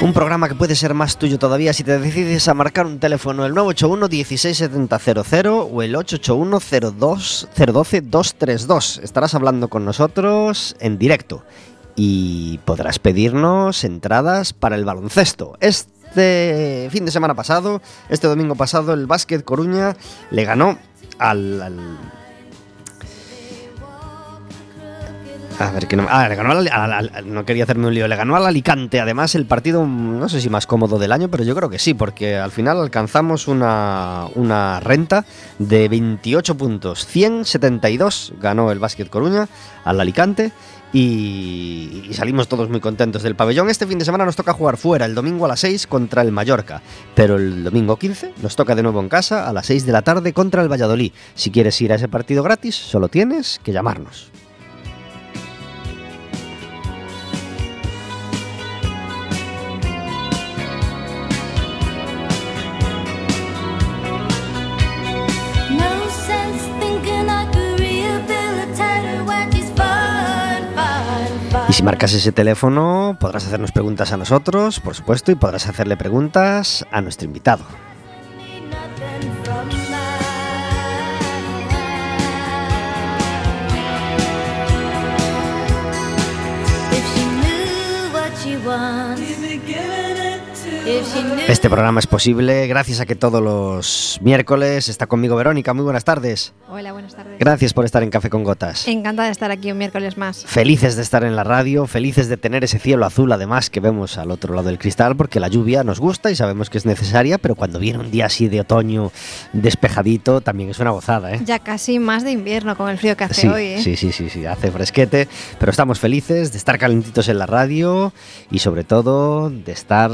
Un programa que puede ser más tuyo todavía si te decides a marcar un teléfono el 981 16700 o el 881 012 232. Estarás hablando con nosotros en directo y podrás pedirnos entradas para el baloncesto. Este fin de semana pasado, este domingo pasado, el Básquet Coruña le ganó al A ver, que no. Ganó al, no quería hacerme un lío. Le ganó al Alicante. Además, el partido, no sé si más cómodo del año, pero yo creo que sí, porque al final alcanzamos una, una renta de 28 puntos. 172 ganó el Básquet Coruña al Alicante. Y, y, salimos todos muy contentos del pabellón. Este fin de semana nos toca jugar fuera el domingo a las 6 contra el Mallorca, pero el domingo 15 nos toca de nuevo en casa a las 6 de la tarde contra el Valladolid. Si quieres ir a ese partido gratis, solo tienes que llamarnos. Si marcas ese teléfono, podrás hacernos preguntas a nosotros, por supuesto, y podrás hacerle preguntas a nuestro invitado. Este programa es posible gracias a que todos los miércoles está conmigo Verónica. Muy buenas tardes. Hola, buenas tardes. Gracias por estar en Café con Gotas. Encantada de estar aquí un miércoles más. Felices de estar en la radio, felices de tener ese cielo azul además que vemos al otro lado del cristal porque la lluvia nos gusta y sabemos que es necesaria, pero cuando viene un día así de otoño despejadito también es una gozada. ¿eh? Ya casi más de invierno con el frío que hace sí, hoy. ¿eh? Sí, sí, sí, sí, hace fresquete, pero estamos felices de estar calentitos en la radio y sobre todo de estar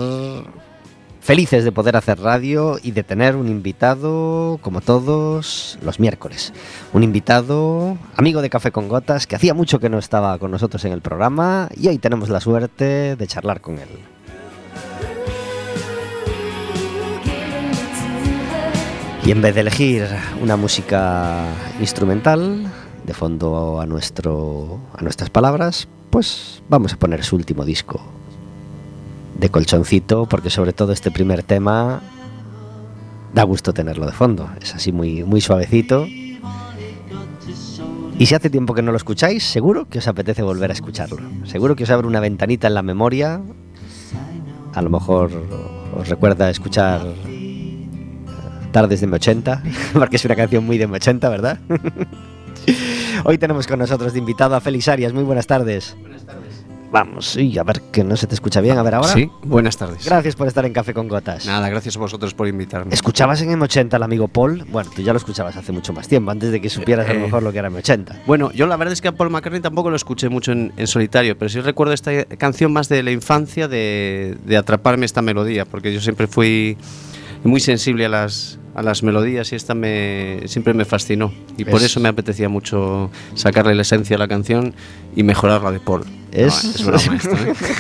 Felices de poder hacer radio y de tener un invitado como todos los miércoles. Un invitado, amigo de Café con Gotas, que hacía mucho que no estaba con nosotros en el programa y hoy tenemos la suerte de charlar con él. Y en vez de elegir una música instrumental de fondo a, nuestro, a nuestras palabras, pues vamos a poner su último disco, de colchoncito, porque sobre todo este primer tema da gusto tenerlo de fondo. Es así muy, muy suavecito. Y si hace tiempo que no lo escucháis, seguro que os apetece volver a escucharlo. Seguro que os abre una ventanita en la memoria. A lo mejor os recuerda escuchar Tardes de M80, porque es una canción muy de M80, ¿verdad? Hoy tenemos con nosotros de invitado a Félix Arias. Muy buenas tardes. Vamos, y a ver que no se te escucha bien. A ver ahora. Sí, buenas tardes. Gracias por estar en Café con Gotas. Nada, gracias a vosotros por invitarme. ¿Escuchabas en M80 al amigo Paul? Bueno, tú ya lo escuchabas hace mucho más tiempo, antes de que supieras a lo Eh, mejor lo que era M80. Bueno, yo la verdad es que a Paul McCartney tampoco lo escuché mucho en, en solitario, pero sí recuerdo esta canción más de la infancia, de, de atraparme esta melodía, porque yo siempre fui muy sensible a las, a las melodías y esta me, siempre me fascinó. Y por Es- eso me apetecía mucho sacarle la esencia a la canción y mejorarla de Paul. Es- No, es broma esto,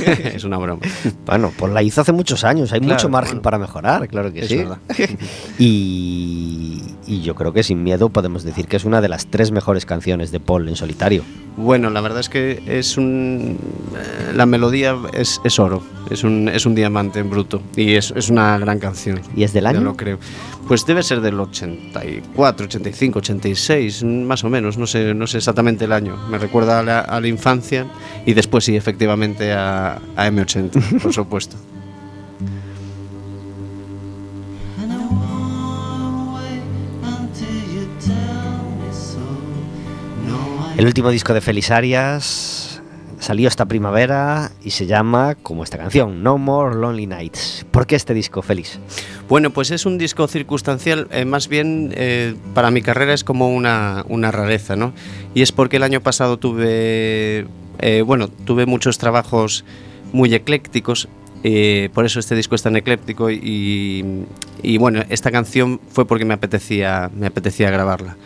¿eh? es una broma. Bueno, Paul la hizo hace muchos años, hay Claro, mucho margen bueno. para mejorar, claro que sí. Y, y yo creo que sin miedo podemos decir que es una de las tres mejores canciones de Paul en solitario. Bueno, la verdad es que es un. eh, La melodía es, es oro, es un, es un diamante en bruto y es, es una gran canción. ¿Y es del año? lo creo. Pues debe ser del 84, 85, 86, más o menos, no sé, no sé exactamente el año. Me recuerda a la, a la infancia y después sí, efectivamente, a, a M80, por supuesto. El último disco de Félix Arias salió esta primavera y se llama como esta canción, No More Lonely Nights. ¿Por qué este disco, Félix? Bueno, pues es un disco circunstancial, eh, más bien eh, para mi carrera es como una, rareza, ¿no? Y es porque el año pasado tuve, eh, bueno, tuve muchos trabajos muy eclécticos, por eso este disco es tan ecléctico y, y, bueno, esta canción fue porque me apetecía, me apetecía grabarla.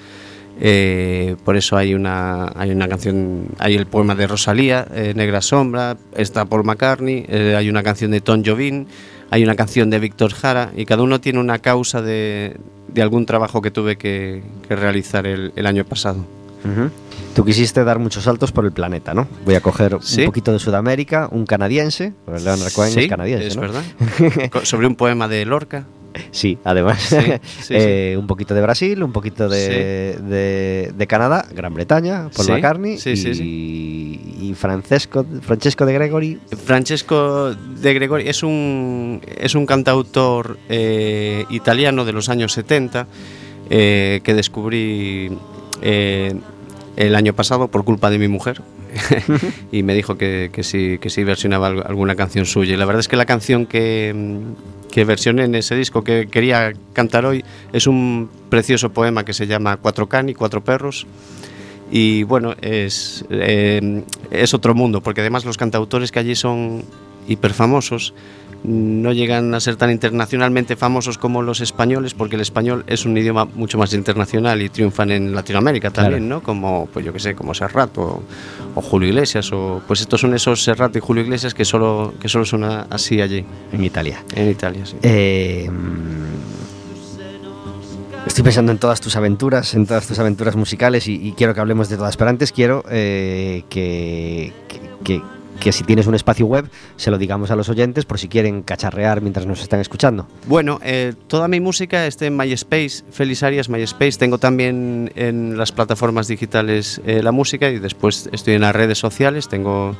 Eh, por eso hay una, hay una canción, hay el poema de Rosalía, eh, Negra Sombra, está Paul McCartney, hay una canción de Tom Jobim, hay una canción de Víctor Jara y cada uno tiene una causa de, de algún trabajo que tuve que, que realizar el, el, año pasado. Tú quisiste dar muchos saltos por el planeta, ¿no? Voy a coger ¿Sí? un poquito de Sudamérica, un canadiense, porque Leonard Cohen sí, es canadiense, es ¿no? verdad. Sobre un poema de Lorca. Sí, además. Sí, sí, eh, un poquito de Brasil, un poquito de, de, de Canadá, Gran Bretaña, Paul McCartney y, y, Francesco, Francesco de Gregory. Francesco de Gregory es un, es un cantautor eh, italiano de los años 70 eh, que descubrí el año pasado por culpa de mi mujer. y me dijo que, que, sí, que sí versionaba alguna canción suya. Y la verdad es que la canción que, que versioné en ese disco que quería cantar hoy es un precioso poema que se llama Cuatro cani, cuatro perros. Y bueno, es, eh, es otro mundo, porque además los cantautores que allí son hiperfamosos no llegan a ser tan internacionalmente famosos como los españoles, porque el español es un idioma mucho más internacional y triunfan en Latinoamérica también, claro. ¿no? Como, pues yo que sé, como Serrat o, o, Julio Iglesias, o pues estos son esos Serrat y Julio Iglesias que solo, que solo son así allí. En Italia. En Italia, sí. Eh, Estoy pensando en todas tus aventuras, en todas tus aventuras musicales y, y quiero que hablemos de todas. Pero antes quiero eh, que, que, que que si tienes un espacio web se lo digamos a los oyentes por si quieren cacharrear mientras nos están escuchando. Bueno, eh, toda mi música está en MySpace, Feliz Arias MySpace. Tengo también en las plataformas digitales eh, la música y después estoy en las redes sociales. Tengo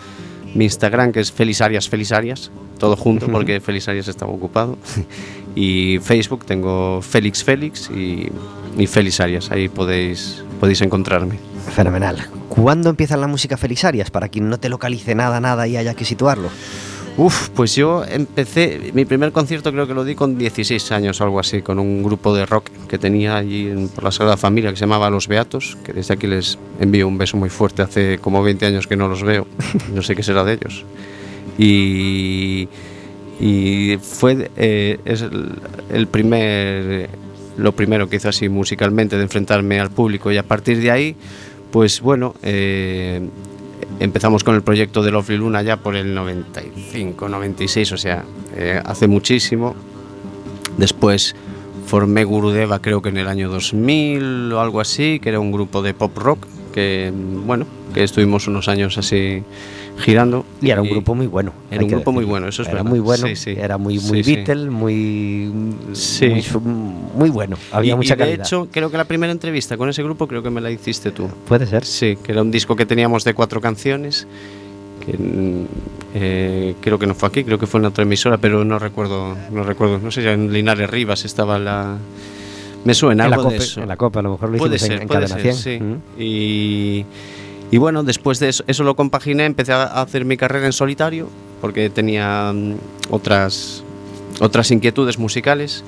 mi Instagram que es Feliz Arias, Feliz Arias, todo junto porque Feliz Arias estaba ocupado. y Facebook tengo Félix Félix y, y Feliz Arias. Ahí podéis, podéis encontrarme. Fenomenal. ¿Cuándo empieza la música Felisarias? Para quien no te localice nada, nada y haya que situarlo. Uf, pues yo empecé, mi primer concierto creo que lo di con 16 años o algo así, con un grupo de rock que tenía allí en, por la Sagrada Familia que se llamaba Los Beatos, que desde aquí les envío un beso muy fuerte, hace como 20 años que no los veo, no sé qué será de ellos. Y, y fue eh, es el, primer, lo primero que hizo así musicalmente de enfrentarme al público y a partir de ahí pues bueno, eh, empezamos con el proyecto de Lovely Luna ya por el 95, 96, o sea, eh, hace muchísimo. Después formé Gurudeva creo que en el año 2000 o algo así, que era un grupo de pop rock que, bueno, que estuvimos unos años así girando. Y era un y grupo muy bueno. Era un grupo muy bueno, eso es era verdad. muy bueno, sí, sí. era muy, muy sí, Beatle, muy, muy, muy bueno. Había y, mucha y de calidad. hecho, creo que la primera entrevista con ese grupo creo que me la hiciste tú. Puede ser. Sí, que era un disco que teníamos de cuatro canciones. Que, eh, creo que no fue aquí, creo que fue en otra emisora, pero no recuerdo, no recuerdo, no sé si en Linares Rivas estaba la. Me suena en algo la de copa, eso. En la copa, a lo mejor lo puede hicimos ser, en, en puede Cadena ser, 100. sí. Mm. Y, y bueno, después de eso, lo compaginé, empecé a hacer mi carrera en solitario, porque tenía mm, otras, otras inquietudes musicales.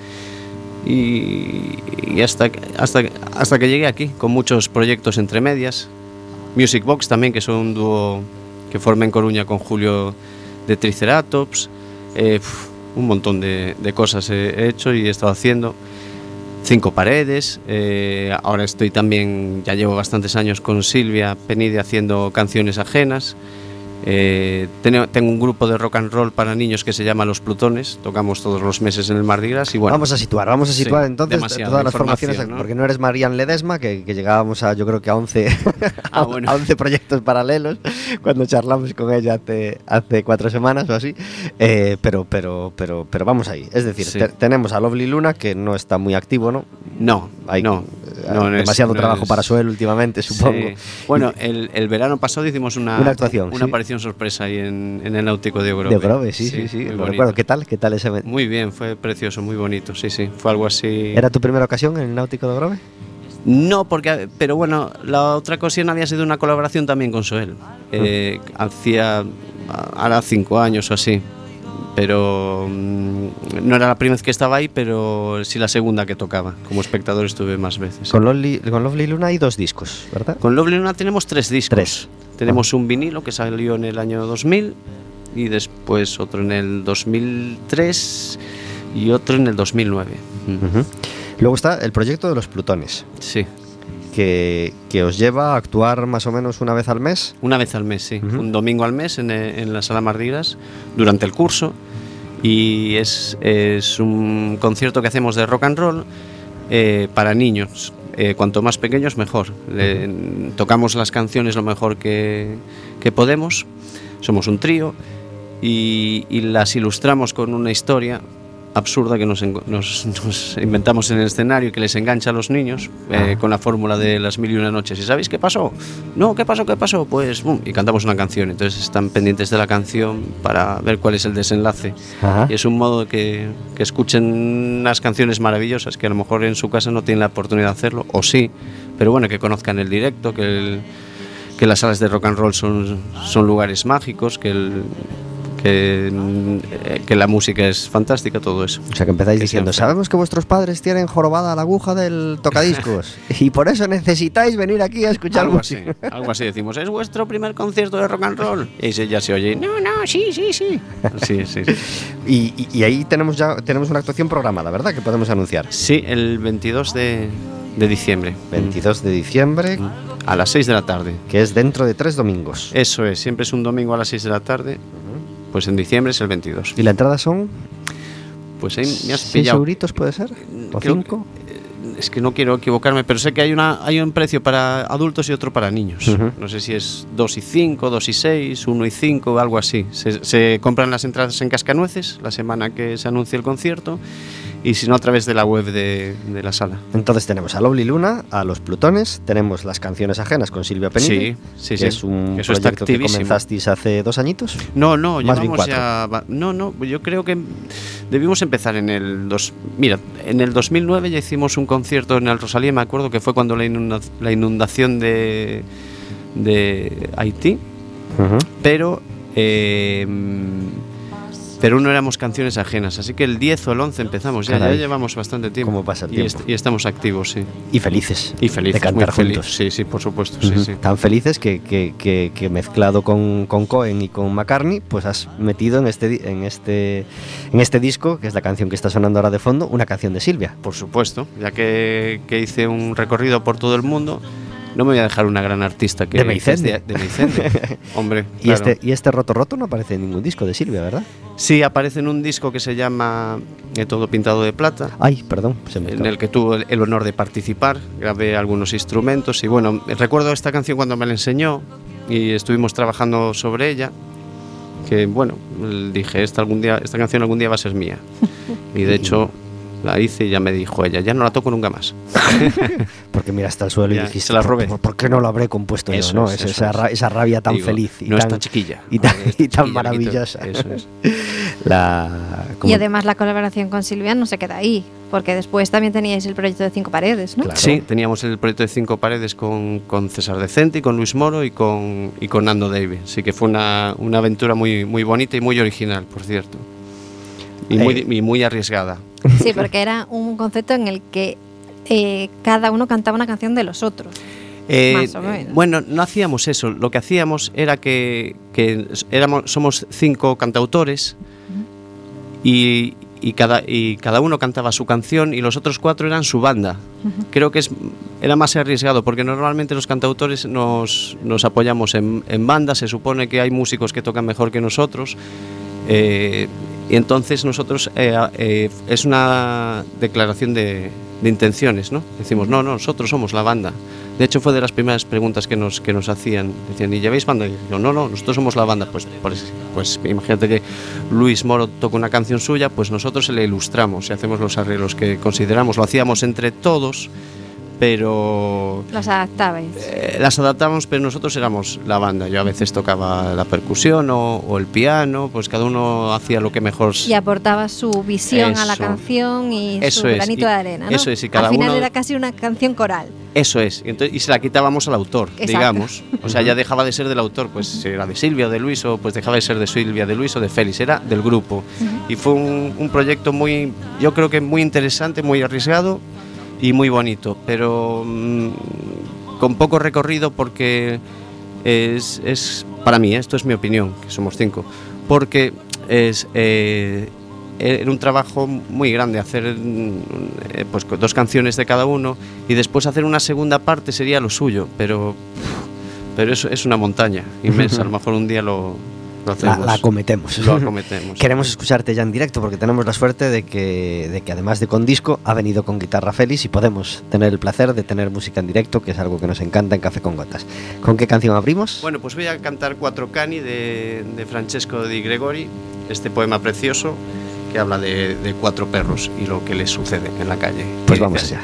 Y, hasta, hasta, hasta que llegué aquí, con muchos proyectos entre medias. Music Box también, que son un dúo que formé en Coruña con Julio de Triceratops. Eh, un montón de, de cosas he hecho y he estado haciendo. Cinco paredes. eh, ahora estoy también, ya llevo bastantes años con Silvia Penide haciendo canciones ajenas. Eh, tengo, tengo un grupo de rock and roll para niños que se llama Los Plutones. Tocamos todos los meses en el Mardi Gras y bueno. vamos a situar, vamos a situar sí, entonces todas las formaciones, ¿no? porque no eres Marian Ledesma, que, que llegábamos a yo creo que a 11, Ah, bueno. a 11 proyectos paralelos cuando charlamos con ella hace, hace cuatro semanas o así, Eh, pero, pero, pero, pero vamos ahí. Es decir, Sí. te- tenemos a Lovely Luna, que no está muy activo, ¿no? No, Hay no. Eh, no, es- demasiado no trabajo es- para Suel últimamente, supongo. Sí. Bueno, el, el verano pasado hicimos una, Una actuación, una sí. aparición sorpresa ahí en, en el Náutico de Grove. De Grove, sí, sí, sí, lo recuerdo. ¿Qué tal? ¿Qué tal ese evento? Muy bien, fue precioso, muy bonito, sí, sí. Fue algo así. ¿Era tu primera ocasión en el Náutico de Grove? No, porque, pero bueno, la otra ocasión había sido una colaboración también con Soel. Eh, Ah. hacía, ahora cinco años o así. Pero mm, no era la primera vez que estaba ahí, pero sí la segunda que tocaba. Como espectador estuve más veces. Con Lovely, con Lovely Luna hay dos discos, ¿verdad? Con Lovely Luna tenemos tres discos. Tres. Tenemos un vinilo que salió en el año 2000 y después otro en el 2003 y otro en el 2009. Mm. Ujú. Luego está el proyecto de los Plutones, Sí, que, que os lleva a actuar más o menos una vez al mes. una vez al mes, sí. Un domingo al mes en, eh, en la Sala Mardiras durante el curso. Y es, es un concierto que hacemos de rock and roll eh, para niños. Eh, cuanto más pequeños, mejor. Tocamos las canciones lo mejor que, que podemos. Somos un trío y, y las ilustramos con una historia absurda que nos, en- nos- nos inventamos en el escenario y que les engancha a los niños eh, con la fórmula de las mil y una noches. ¿Y sabéis qué pasó? No, ¿qué pasó? ¿Qué pasó? Pues, bum, y cantamos una canción. Entonces están pendientes de la canción para ver cuál es el desenlace. Ajá. Y es un modo que, que escuchen unas canciones maravillosas que a lo mejor en su casa no tienen la oportunidad de hacerlo, o sí, pero bueno, que conozcan el directo, que, el- que las salas de rock and roll son, son lugares mágicos, que, el- que, eh, que la música es fantástica, todo eso. O sea que empezáis Que diciendo, siempre. sabemos que vuestros padres tienen jorobada la aguja del tocadiscos y por eso necesitáis venir aquí a escuchar Algo así, algo así decimos, ¿es vuestro primer concierto de rock and roll? Y ya se oye, no, no, sí, sí, sí. Sí, sí, sí. Y, y- y ahí tenemos ya tenemos una actuación programada, ¿verdad? Que podemos anunciar. Sí, el 22 de, de diciembre. 22 de diciembre, A las 6 de la tarde. que es dentro de tres domingos. Eso es, siempre es un domingo a las 6 de la tarde. Pues en diciembre es el 22. ¿Y la entrada son Pues ahí me has seis pillado. euritos, puede ser? ¿O Creo cinco? Es que no quiero equivocarme, pero sé que hay, una, hay un precio para adultos y otro para niños. No sé si es 2 y 5, 2 y 6, 1 y 5, algo así. Se, se compran las entradas en Cascanueces la semana que se anuncia el concierto y si no a través de la web de, de la sala. Entonces tenemos a Lovely Luna, a los Plutones, tenemos las canciones ajenas con Silvia Penille, Sí, sí, que sí. es un Eso proyecto que comenzasteis hace dos añitos. No, no, Más bien cuatro. ya. No, no, yo creo que debimos empezar en el. Dos, mira, en el 2009 ya hicimos un concierto en el Rosalía, me acuerdo que fue cuando la, inunda- la inundación de, de Haití, pero. eh, pero no éramos canciones ajenas, así que el 10 o el 11 empezamos, ya, llevamos bastante tiempo. ¿Cómo pasa el y, tiempo? est- y estamos activos, sí. Y felices. Y felices, de cantar muy juntos. Sí, sí, por supuesto, sí. Tan felices que, que- que- que mezclado con, con Cohen y con McCartney, pues has metido en este, en, este, en este disco, que es la canción que está sonando ahora de fondo, una canción de Silvia. Por supuesto, ya que, que hice un recorrido por todo el mundo, no me voy a dejar una gran artista que De Meicende. de, de Meicende. Hombre, Y, claro. este, y este Roto Roto no aparece en ningún disco de Silvia, ¿verdad? sí aparece en un disco que se llama eh, Todo pintado de plata, Ay, perdón, se me en el que tuve el, el honor de participar, grabé algunos instrumentos y bueno, recuerdo esta canción cuando me la enseñó y estuvimos trabajando sobre ella. Que bueno, dije, esta, algún día, esta canción algún día va a ser mía. Y de hecho la hice y ya me dijo ella, ya no la toco nunca más. Porque miraste al suelo Ya, y dijiste, se la "¿Por- robé". ¿por, por qué no lo habré compuesto Eso yo? ¿no? es, Es eso esa, es. ra- esa rabia tan Digo, feliz y no tan, chiquilla. y tan- y chiquilla, maravillosa. Eso es. la, Y además la colaboración con Silvia no se queda ahí, porque después también teníais el proyecto de Cinco Paredes, ¿no? Claro. Sí, teníamos el proyecto de Cinco Paredes con, con César Decente y con Luis Moro y con, y con Nando David. Así que fue una, una aventura muy, muy bonita y muy original, por cierto. Y muy, Eh. y muy arriesgada. Sí, porque era un concepto en el que eh, cada uno cantaba una canción de los otros. Eh, Más o menos. Bueno, no hacíamos eso. Lo que hacíamos era que, que éramos, somos cinco cantautores y, y cada, y cada uno cantaba su canción y los otros cuatro eran su banda. Creo que es, era más arriesgado porque normalmente los cantautores nos, nos apoyamos en, en bandas, se supone que hay músicos que tocan mejor que nosotros. eh, y entonces nosotros eh, eh, es una declaración de, de intenciones, ¿no? Decimos, no, no, nosotros somos la banda. De hecho, fue de las primeras preguntas que nos, que nos hacían. Decían, ¿y lleváis banda? Y yo, no, no, nosotros somos la banda. Pues, pues, pues imagínate que Luis Moro toca una canción suya, pues nosotros se le ilustramos y hacemos los arreglos que consideramos. Lo hacíamos entre todos, pero Las adaptabais. eh, las adaptamos, pero nosotros éramos la banda. Yo a veces tocaba la percusión o, o el piano, pues cada uno hacía lo que mejor. Y aportaba su visión a la Eso. canción y Eso su es, granito y- de arena. ¿no? eso es, y cada Al final uno- era casi una canción coral. Eso es, y, entonces- y se la quitábamos al autor, Exacto. digamos. O sea, ya dejaba de ser del autor, pues si era de Silvia o de Luis, o pues dejaba de ser de Silvia, de Luis o de Félix, era del grupo. Y fue un, un proyecto muy, yo creo que muy interesante, muy arriesgado y muy bonito, pero mm, con poco recorrido porque es, es- para mí, esto es mi opinión, que somos cinco, porque es... eh, era un trabajo muy grande hacer mm, eh, pues dos canciones de cada uno y después hacer una segunda parte sería lo suyo, pero pero eso es una montaña inmensa, a lo mejor un día lo La, la acometemos. Lo acometemos. Queremos escucharte ya en directo porque tenemos la suerte de que, de que además de con disco ha venido con guitarra Félix y podemos tener el placer de tener música en directo, que es algo que nos encanta en Café con Gotas. ¿Con qué canción abrimos? Bueno, pues voy a cantar Cuatro Cani de, de Francesco di Gregori, este poema precioso que habla de, de cuatro perros y lo que les sucede en la calle. pues Y vamos allá.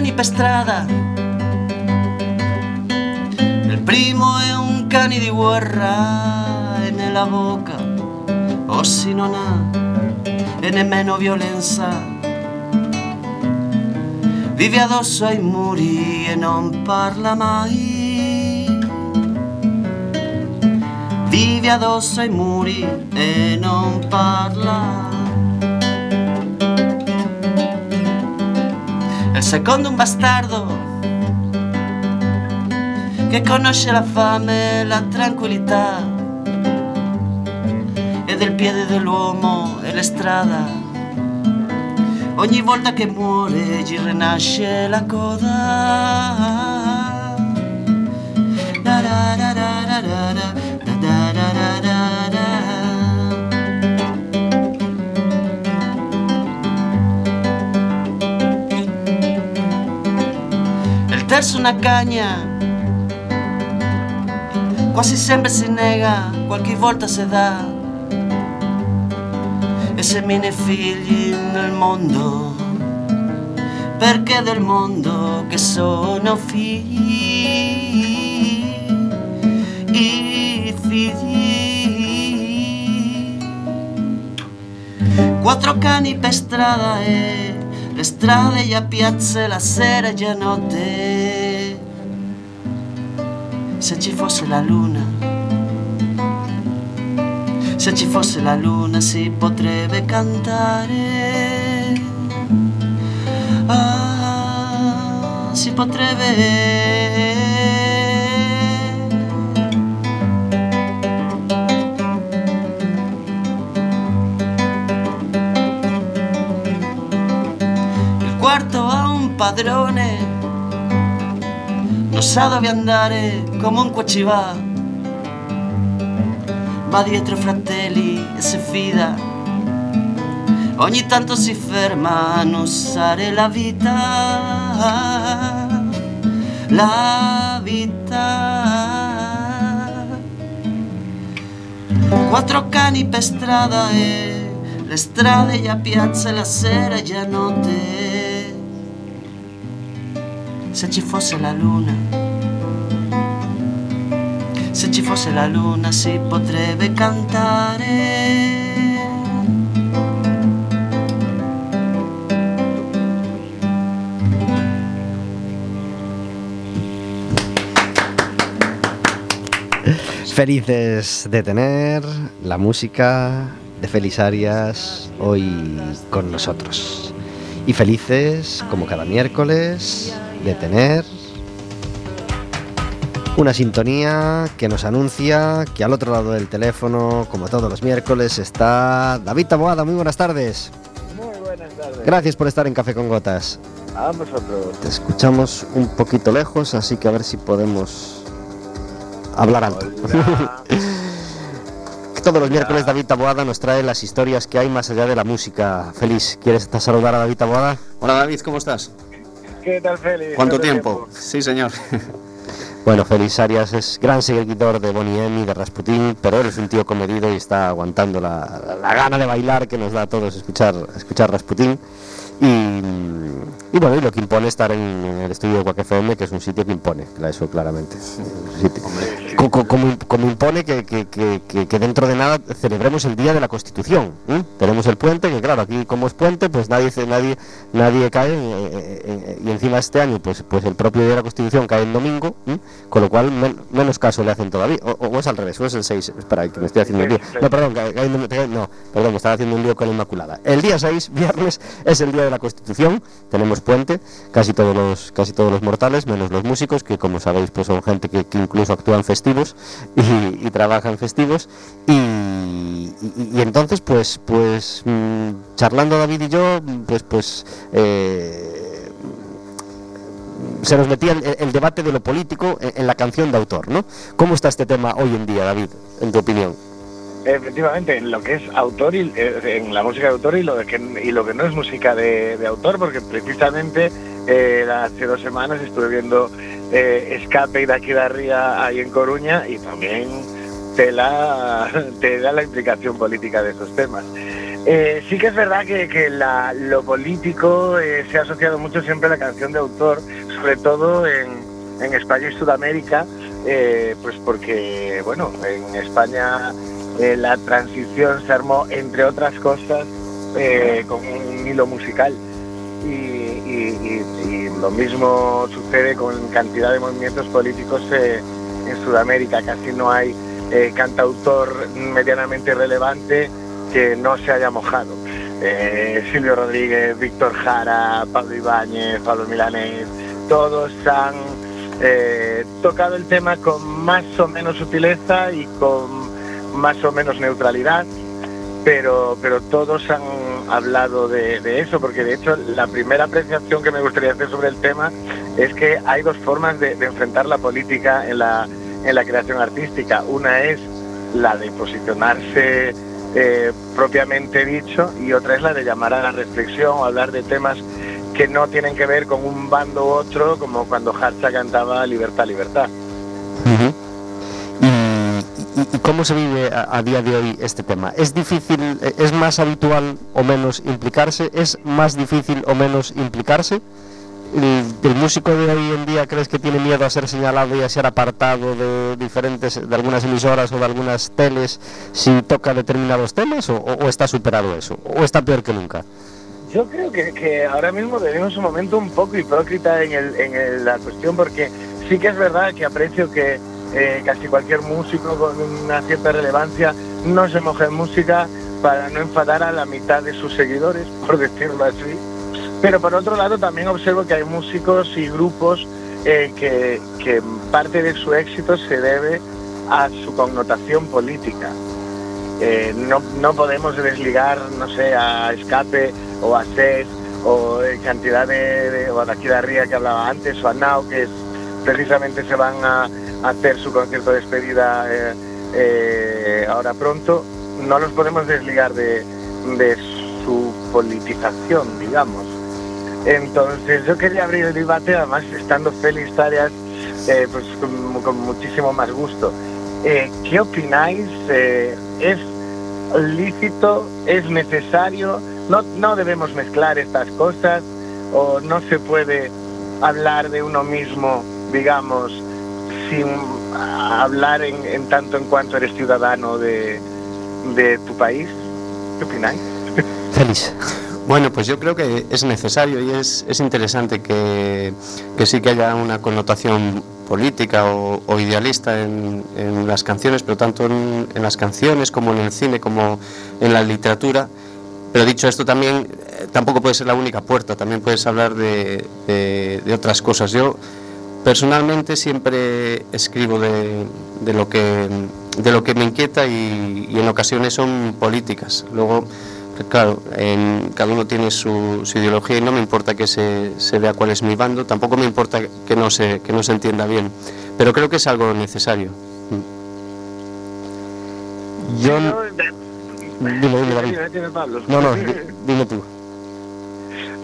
Quattro cani per strada. Il primo è un cane di guerra e nella bocca ossi non ha e nemmeno violenza. Vive addosso ai muri e non parla mai. Vive addosso ai muri e non parla. Il secondo un bastardo che conosce la fame e la tranquillità e del piede dell'uomo e le strade. Ogni volta che muore gli rinasce la coda. Da da da da da da da, da da da terzo una cagna, quasi sempre si nega, qualche volta si dà. E semina figli nel mondo, perché del mondo che sono figli, i figli. Quattro cani per strada e le strade e piazze la sera e già notte. Se ci fosse la luna, se ci fosse la luna si potrebbe cantare. Ah, si potrebbe. Il quarto ha un padrone, non sa dove andare, comunque ci va. Va dietro i fratelli e si fida. Ogni tanto si ferma a non usare la vita. La vita. Quattro cani per strada e le strade già piazze la sera e già notte. Se ci fosse la luna, se ci fosse la luna si potrebbe cantare. Felices de tener la música de Félix Arias hoy con nosotros. Y felices, como cada miércoles, de tener una sintonía que nos anuncia que al otro lado del teléfono, como todos los miércoles, está David Taboada. Muy buenas tardes. Muy buenas tardes. Gracias por estar en Café con Gotas. A vosotros. Te escuchamos un poquito lejos, así que a ver si podemos hablar alto. Todos los miércoles David Taboada nos trae las historias que hay más allá de la música. Feliz, ¿quieres saludar a David Taboada? Hola David, ¿cómo estás? ¿Qué tal, Félix? ¿Cuánto tiempo? Sí, señor. Bueno, Félix Arias es gran seguidor de Bonnie M y de Rasputín, pero eres un tío comedido y está aguantando la, la gana de bailar que nos da a todos escuchar, escuchar Rasputín. Y, y bueno, y lo que impone estar en, en el estudio de Quack FM, que es un sitio que impone, eso claramente. Como, como impone que, que- que- dentro de nada celebremos el Día de la Constitución. ¿eh? Tenemos el puente, que claro, aquí como es puente, pues nadie nadie nadie cae, eh, eh, eh, y encima este año, pues pues el propio Día de la Constitución cae en domingo, con lo cual men- menos caso le hacen todavía. O, o es al revés, o es el 6, espera, que me estoy haciendo un lío. No, perdón, cae- cae- no, perdón, me estaba haciendo un lío con la Inmaculada. El día 6, viernes, es el Día de la Constitución, tenemos puente, casi todos los casi todos los mortales, menos los músicos, que como sabéis, pues son gente que, incluso actúan festivos y, y trabajan festivos. Y entonces, pues, pues mm, charlando David y yo, pues, pues eh, se nos metía el, el debate de lo político en, en la canción de autor, ¿no? ¿Cómo está este tema hoy en día, David, en tu opinión? Efectivamente, en lo que es autor y eh, en la música de autor y lo que y lo que no es música de, de autor, porque precisamente eh, hace dos semanas estuve viendo eh, Escape y de aquí de arriba ahí en Coruña y también te la, te da la implicación política de esos temas. Eh, sí que es verdad que, que la- lo político eh, se ha asociado mucho siempre a la canción de autor, sobre todo en, en España y Sudamérica, pues porque, bueno, en España eh, la transición se armó, entre otras cosas, eh, con un hilo musical. Y, lo mismo sucede con cantidad de movimientos políticos eh, en Sudamérica. Casi no hay eh, cantautor medianamente relevante que no se haya mojado. Silvio Rodríguez, Víctor Jara, Pablo Ibáñez, Pablo Milanés, todos han tocado el tema con más o menos sutileza y con más o menos neutralidad, pero, pero todos han hablado de, de eso, porque de hecho la primera apreciación que me gustaría hacer sobre el tema es que hay dos formas de, enfrentar la política en la, en la creación artística. Una es la de posicionarse eh, propiamente dicho y otra es la de llamar a la reflexión o hablar de temas que no tienen que ver con un bando u otro, como cuando Harcha cantaba Libertad, Libertad. ¿Y, y- cómo se vive a, a día de hoy este tema? ¿Es difícil, eh, es más habitual o menos implicarse? ¿Es más difícil o menos implicarse? ¿El, el músico de hoy en día crees que tiene miedo a ser señalado y a ser apartado de diferentes, de algunas emisoras o de algunas teles si toca determinados temas o, o- está superado eso? ¿O está peor que nunca? Yo creo que, que ahora mismo vivimos un momento un poco hipócrita en, el, en el- la cuestión porque sí que es verdad que aprecio que eh, casi cualquier músico con una cierta relevancia no se moje en música para no enfadar a la mitad de sus seguidores, por decirlo así. Pero por otro lado también observo que hay músicos y grupos eh, que, que parte de su éxito se debe a su connotación política. Eh, no, no podemos desligar, no sé, a Escape o a SES o eh, cantidad de, o a arriba que hablaba antes o a Now que precisamente se van a hacer su concierto de despedida eh, eh, ahora pronto, no los podemos desligar de, de su politización, digamos. Entonces yo quería abrir el debate, además estando Félix Arias, eh, pues con, con muchísimo más gusto. Eh, ¿Qué opináis? Eh, ¿Es lícito? ¿Es necesario? No, no debemos mezclar estas cosas o no se puede hablar de uno mismo, digamos, sin hablar en, en tanto en cuanto eres ciudadano de, de tu país. ¿Qué opináis? Feliz. Bueno, pues yo creo que es necesario y es, es interesante que, que sí que haya una connotación política o, o idealista en, en las canciones, pero tanto en, en las canciones como en el cine, como en la literatura. Pero dicho esto, también eh, tampoco puede ser la única puerta, también puedes hablar de, de- de otras cosas. Yo personalmente siempre escribo de, de lo, que, de lo que me inquieta y, y en ocasiones son políticas. Luego, claro, en- cada uno tiene su, su ideología y no me importa que se, se vea cuál es mi bando, tampoco me importa que no, se, que no se entienda bien, pero creo que es algo necesario. Yo. Dime, Dime, Pablo. No, no, di- dime tú.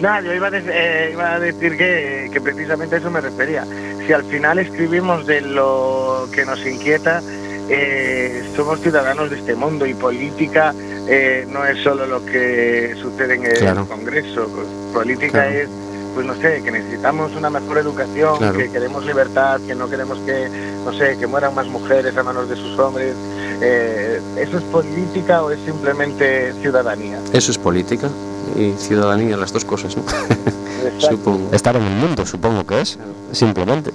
Nada, yo iba a, dec- eh, iba a decir que, que precisamente a eso me refería. Si al final escribimos de lo que nos inquieta, eh, somos ciudadanos de este mundo y política eh, no es solo lo que sucede en el Claro. Congreso. Pues, política Claro. es, pues no sé, que necesitamos una mejor educación, Claro. que queremos libertad, que no queremos que, no sé, que mueran más mujeres a manos de sus hombres. Eh, ¿Eso es política o es simplemente ciudadanía? Eso es política y ciudadanía, las dos cosas, ¿no? Supongo. Estar en el mundo, supongo que es. Simplemente.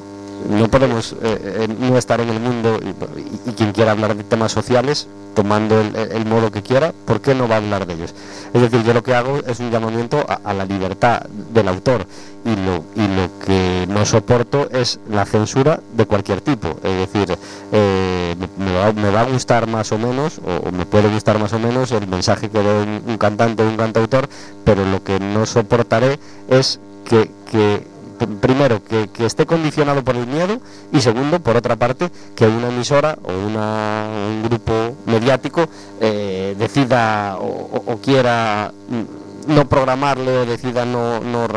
No podemos eh, eh, no estar en el mundo y, y- quien quiera hablar de temas sociales, tomando el, el modo que quiera, ¿por qué no va a hablar de ellos? Es decir, yo lo que hago es un llamamiento a, la libertad del autor y lo, y lo que no soporto es la censura de cualquier tipo. Es decir, eh, me, va, me va a gustar más o menos, o, me puede gustar más o menos el mensaje que dé un, cantante o un cantautor, pero lo que no soportaré es que, primero, que, esté condicionado por el miedo y segundo, por otra parte, que una emisora o un grupo mediático eh, decida o, quiera mm, no programarle o decida no, no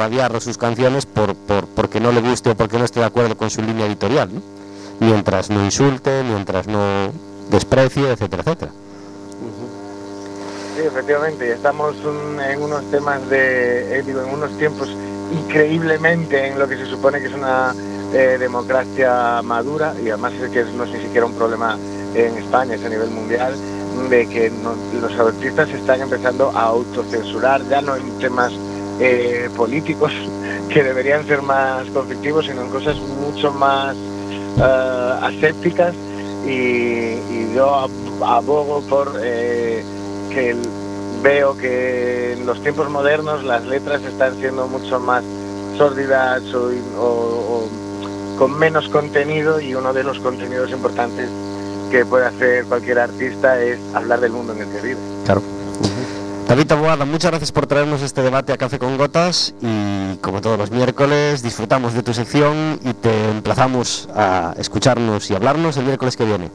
sus canciones por, por, porque no le guste o porque no esté de acuerdo con su línea editorial, mientras no insulte, mientras no desprecie, etcétera, etcétera. Sí, efectivamente, estamos en unos temas de, eh, digo, en unos tiempos increíblemente en lo que se supone que es una eh, democracia madura y además es que no es ni siquiera un problema en España, es a nivel mundial, de que no- los artistas están empezando a autocensurar, ya no en temas eh, políticos que deberían ser más conflictivos, sino en cosas mucho más eh, asépticas. Y, y yo ab- abogo por eh, que el- veo que en los tiempos modernos las letras están siendo mucho más sórdidas o, o- o con menos contenido y uno de los contenidos importantes que puede hacer cualquier artista es hablar del mundo en el que vive. Claro. David Taboada, muchas gracias por traernos este debate a Café con Gotas y como todos los miércoles disfrutamos de tu sección y te emplazamos a escucharnos y hablarnos el miércoles que viene.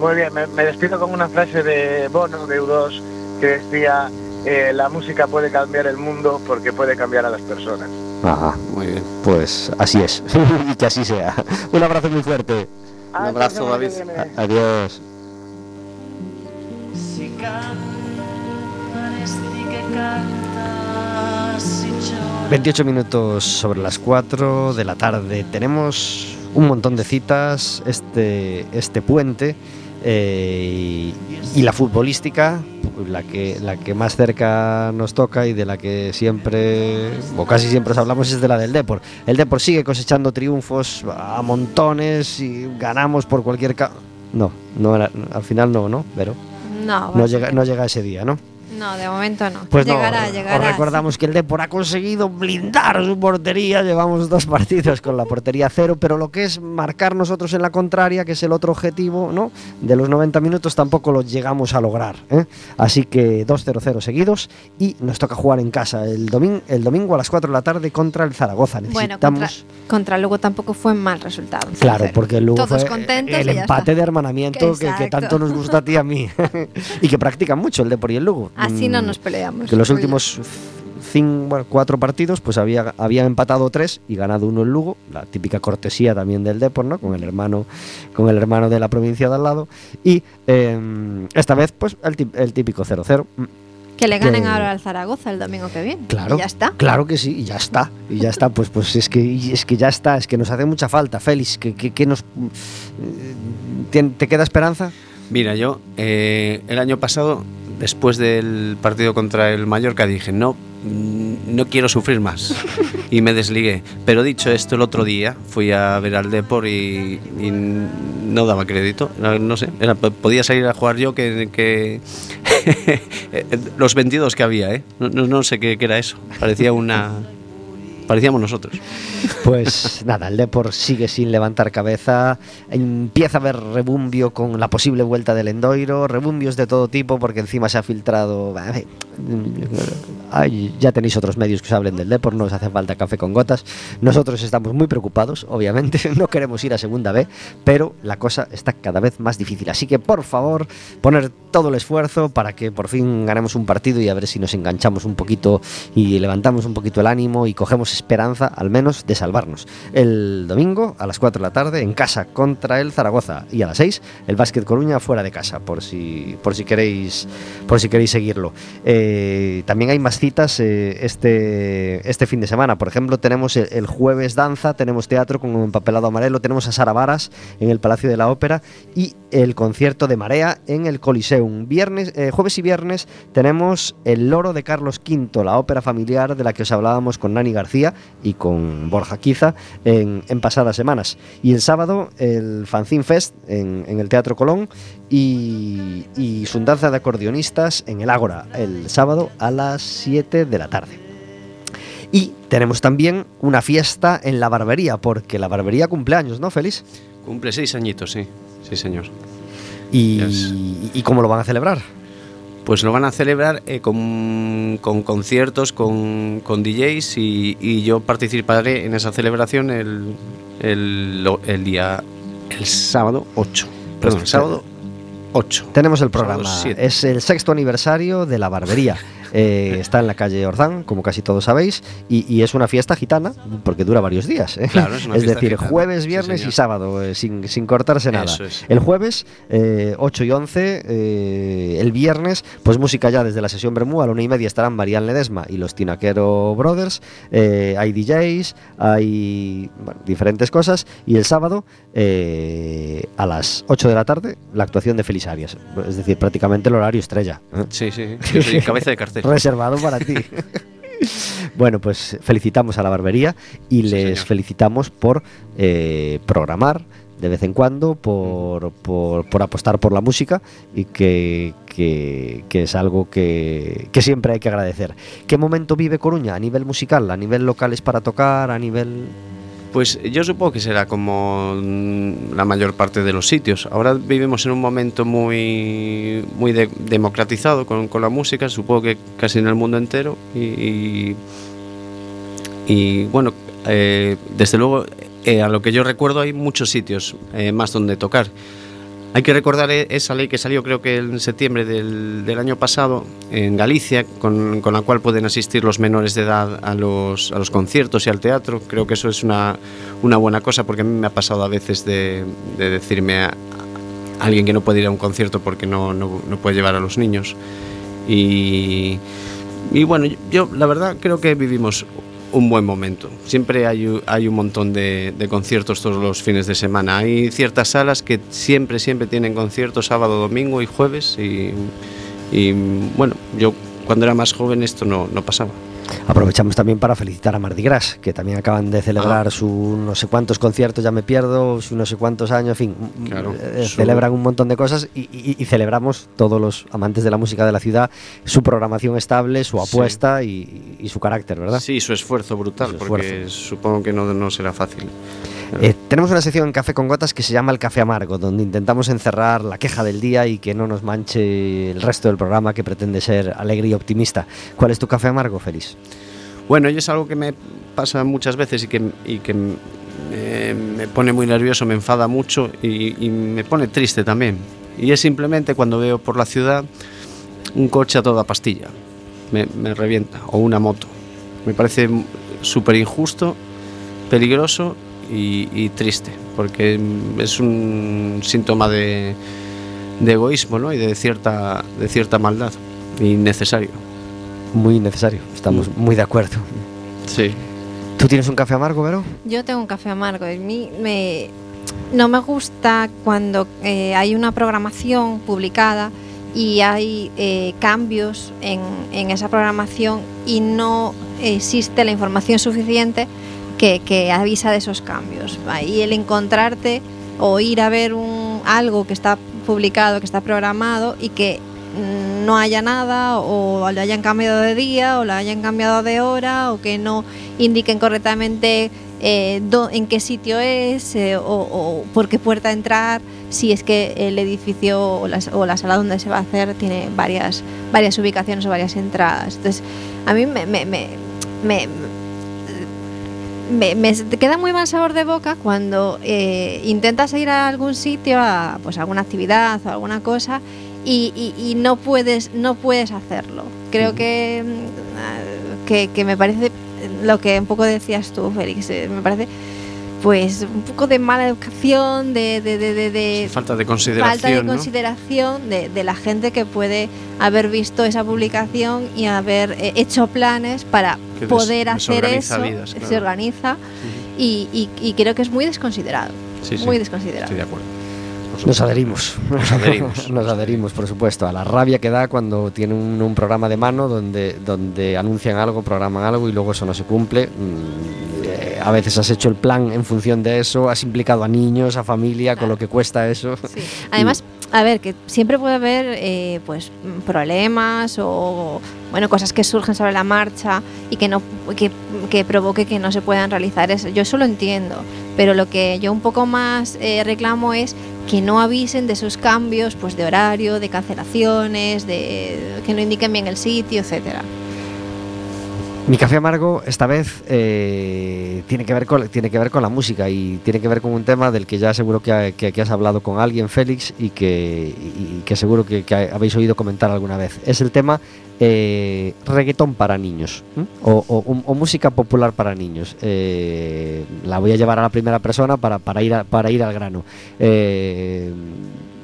Muy bien, me, me despido con una frase de Bono de U2 que decía eh, la música puede cambiar el mundo porque puede cambiar a las personas. Ajá, Muy bien. pues así es y que así sea. Un abrazo muy fuerte. Hasta abrazo, David. Adiós. Si cantas, di que cantas, si lloras. 28 minutos sobre las 4 de la tarde. Tenemos un montón de citas este, este puente eh, y, y la futbolística, la que, la que más cerca nos toca y de la que siempre, o casi siempre os hablamos, es de la del Depor. El Depor sigue cosechando triunfos a montones y ganamos por cualquier... ca- no, no era- al final no, ¿no? Pero No, no llega, no llega ese día, ¿no? No, de momento no. Pues no, llegará, os llegará. recordamos que el Depor ha conseguido blindar su portería, llevamos dos partidos con la portería cero, pero lo que es marcar nosotros en la contraria, que es el otro objetivo, ¿no? De los 90 minutos tampoco lo llegamos a lograr, ¿eh? Así que 2-0-0 seguidos y nos toca jugar en casa el, domingo el domingo a las 4 de la tarde contra el Zaragoza. Bueno, Necesitamos... contra, contra Lugo tampoco fue mal resultado. Claro, 0-0. porque luego Todos fue el empate de hermanamiento que, tanto nos gusta a ti y a mí. y que practican mucho el Depor y el Lugo. Así no Mm, nos peleamos. que los últimos cinco, bueno, cuatro partidos pues había, habían empatado tres y ganado uno el Lugo, la típica cortesía también del Depor, ¿no? Con el hermano, con el hermano de la provincia de al lado. Y eh, esta vez, pues, el, el típico 0-0. Mm, Que le ganen que- ahora al Zaragoza el domingo que viene. Claro. Y ya está. Claro que sí, y ya está. Y ya está, pues, pues es que y es que ya está, es que nos hace mucha falta, Félix, que, que, que nos eh, ¿tien- ¿te queda esperanza? Mira, yo eh, el año pasado, después del partido contra el Mallorca, dije, no, mm, no quiero sufrir más. Y me desligué. Pero dicho esto, el otro día fui a ver al Depor y, y no daba crédito. No, no sé, era- podía salir a jugar yo que... que los 22 que había, ¿eh? No, no- no sé qué, qué era eso. Parecía una... parecíamos nosotros. Pues nada, el Depor sigue sin levantar cabeza. Empieza a haber rebumbio con la posible vuelta del Endoiro, rebumbios de todo tipo, porque encima se ha filtrado. ay, ya tenéis otros medios que os hablen del Depor, no os hace falta café con gotas. Nosotros estamos muy preocupados, obviamente, no queremos ir a segunda B, pero la cosa está cada vez más difícil. Así que por favor, poner todo el esfuerzo para que por fin ganemos un partido y a ver si nos enganchamos un poquito y levantamos un poquito el ánimo y cogemos esperanza, al menos, de salvarnos. El domingo a las 4 de la tarde en casa contra el Zaragoza y a las 6 el Básquet Coruña fuera de casa, por si, por si queréis por si queréis seguirlo. Eh, también hay más citas eh, este, este fin de semana. Por ejemplo, tenemos el, jueves danza, tenemos teatro con un empapelado amarelo, tenemos a Sara Varas en el Palacio de la Ópera y el concierto de Marea en el Coliseum. Viernes, eh, jueves y viernes tenemos El Loro de Carlos V, la ópera familiar de la que os hablábamos con Nani García y con Borja Quiza en, en pasadas semanas. Y el sábado el Fanzine Fest en, en el Teatro Colón y, y su danza de acordeonistas en el Ágora el sábado a las 7 de la tarde. Y tenemos también una fiesta en la barbería, porque la barbería cumpleaños, ¿no, Félix? Cumple seis añitos, sí. Sí, señor. Y, Yes. ¿Y cómo lo van a celebrar? Pues lo van a celebrar eh, con, con conciertos, con, con DJs y, y yo participaré en esa celebración el, el, el día, el sábado 8. Perdón, el sábado 8. Tenemos el programa. Es el sexto aniversario de la barbería. Eh, está en la calle Ordán, como casi todos sabéis, y, y es una fiesta gitana, porque dura varios días. ¿eh? Claro, es decir, gitana, jueves, sí, viernes y sábado, eh, sin, sin cortarse nada. Es. El jueves, eh, 8 y 11, eh, el viernes, pues música ya desde la sesión Bermú, a la una y media estarán Marian Ledesma y los Tinaquero Brothers, eh, hay DJs, hay bueno, diferentes cosas, y el sábado, eh, a las 8 de la tarde, la actuación de Feliz Arias, es decir, prácticamente el horario estrella. ¿eh? Sí, sí, yo soy cabeza de cartel. Reservado para ti. bueno, pues felicitamos a la barbería y Sí, les señor. felicitamos por eh, programar de vez en cuando, por, por- por apostar por la música y que, que- que es algo que, que siempre hay que agradecer. ¿Qué momento vive Coruña a nivel musical, a nivel locales para tocar, a nivel... Pues yo supongo que será como mm, la mayor parte de los sitios. Ahora vivimos en un momento muy, muy de- democratizado con, con la música, supongo que casi en el mundo entero. Y, y, bueno, eh, desde luego, eh, a lo que yo recuerdo hay muchos sitios eh, más donde tocar. Hay que recordar eh, esa ley que salió creo que en septiembre del, año pasado en Galicia, con, con la cual pueden asistir los menores de edad a los, a los conciertos y al teatro. Creo que eso es una, una buena cosa porque a mí me ha pasado a veces de, de decirme a, alguien que no puede ir a un concierto porque no puede llevar a los niños. Y, y bueno, yo la verdad creo que vivimos un buen momento. Siempre hay, hay un montón de, de conciertos todos los fines de semana. Hay ciertas salas que siempre, siempre tienen conciertos sábado, domingo y jueves. Y, y, bueno, yo cuando era más joven esto no, no pasaba. Aprovechamos también para felicitar a Mardi Gras, que también acaban de celebrar Ah. su no sé cuántos conciertos, ya me pierdo, su no sé cuántos años, en fin, Claro, eh, su- celebran un montón de cosas y, y- y celebramos todos los amantes de la música de la ciudad su programación estable, su Sí. apuesta y, y su carácter, ¿verdad? Sí, su esfuerzo brutal, Su porque supongo que no, no será fácil. Eh, tenemos una sección en Café con Gotas que se llama El Café Amargo, donde intentamos encerrar la queja del día y que no nos manche el resto del programa que pretende ser alegre y optimista. ¿Cuál es tu café amargo, Félix? Bueno, y es algo que me pasa muchas veces y que, y que me, me pone muy nervioso, me enfada mucho y, y me pone triste también. Y es simplemente cuando veo por la ciudad un coche a toda pastilla, me, me revienta, o una moto. Me parece súper injusto, peligroso y, y triste, porque es un síntoma de, de egoísmo ¿no? y de cierta, de cierta maldad, innecesario. Muy necesario, estamos Mm. muy de acuerdo. Sí. ¿Tú tienes un café amargo, Vero? Yo tengo un café amargo. A mí me, no me gusta cuando eh, hay una programación publicada y hay eh, cambios en, en esa programación y no existe la información suficiente que, avisa de esos cambios. Y el encontrarte o ir a ver algo que está publicado, que está programado y que no haya nada o lo hayan cambiado de día o lo hayan cambiado de hora o que no indiquen correctamente eh, en qué sitio es eh, o, por qué puerta entrar, si es que el edificio o la, sala donde se va a hacer tiene varias, varias ubicaciones o varias entradas. Entonces, a mí me- me- me queda muy mal sabor de boca cuando eh, intentas ir a algún sitio, a pues alguna actividad o alguna cosa y, y- y no puedes no puedes hacerlo. Creo que, mm, ah, que que me parece lo que un poco decías tú, Félix, eh, me parece pues un poco de mala educación, de, de, de, de- de Sí, falta de consideración. falta de ¿no? consideración de, de la gente que puede haber visto esa publicación y haber eh, hecho planes para Que des- poder hacer eso, vidas, claro. se organiza y, y- y creo que es muy desconsiderado, Sí, sí, muy Estoy desconsiderado. de acuerdo. Nos adherimos. Nos adherimos. Nos adherimos, por supuesto, a la rabia que da cuando tiene un, un programa de mano donde, donde anuncian algo, programan algo y luego eso no se cumple. A veces has hecho el plan en función de eso, has implicado a niños, a familia, con lo que cuesta eso. Sí. Además, a ver, que siempre puede haber eh, pues problemas o bueno cosas que surgen sobre la marcha y que no que, que provoque que no se puedan realizar eso. Yo eso lo entiendo, pero lo que yo un poco más eh, reclamo es que no avisen de esos cambios pues de horario, de cancelaciones, de que no indiquen bien el sitio, etcétera. Mi café amargo esta vez eh, tiene, que ver con, tiene que ver con la música y tiene que ver con un tema del que ya seguro que, que- has hablado con alguien, Félix, y que, que seguro que, habéis oído comentar alguna vez. Es el tema eh, reggaetón para niños o, o- música popular para niños. Eh, la voy a llevar a la primera persona para, para, ir, a- para ir al grano.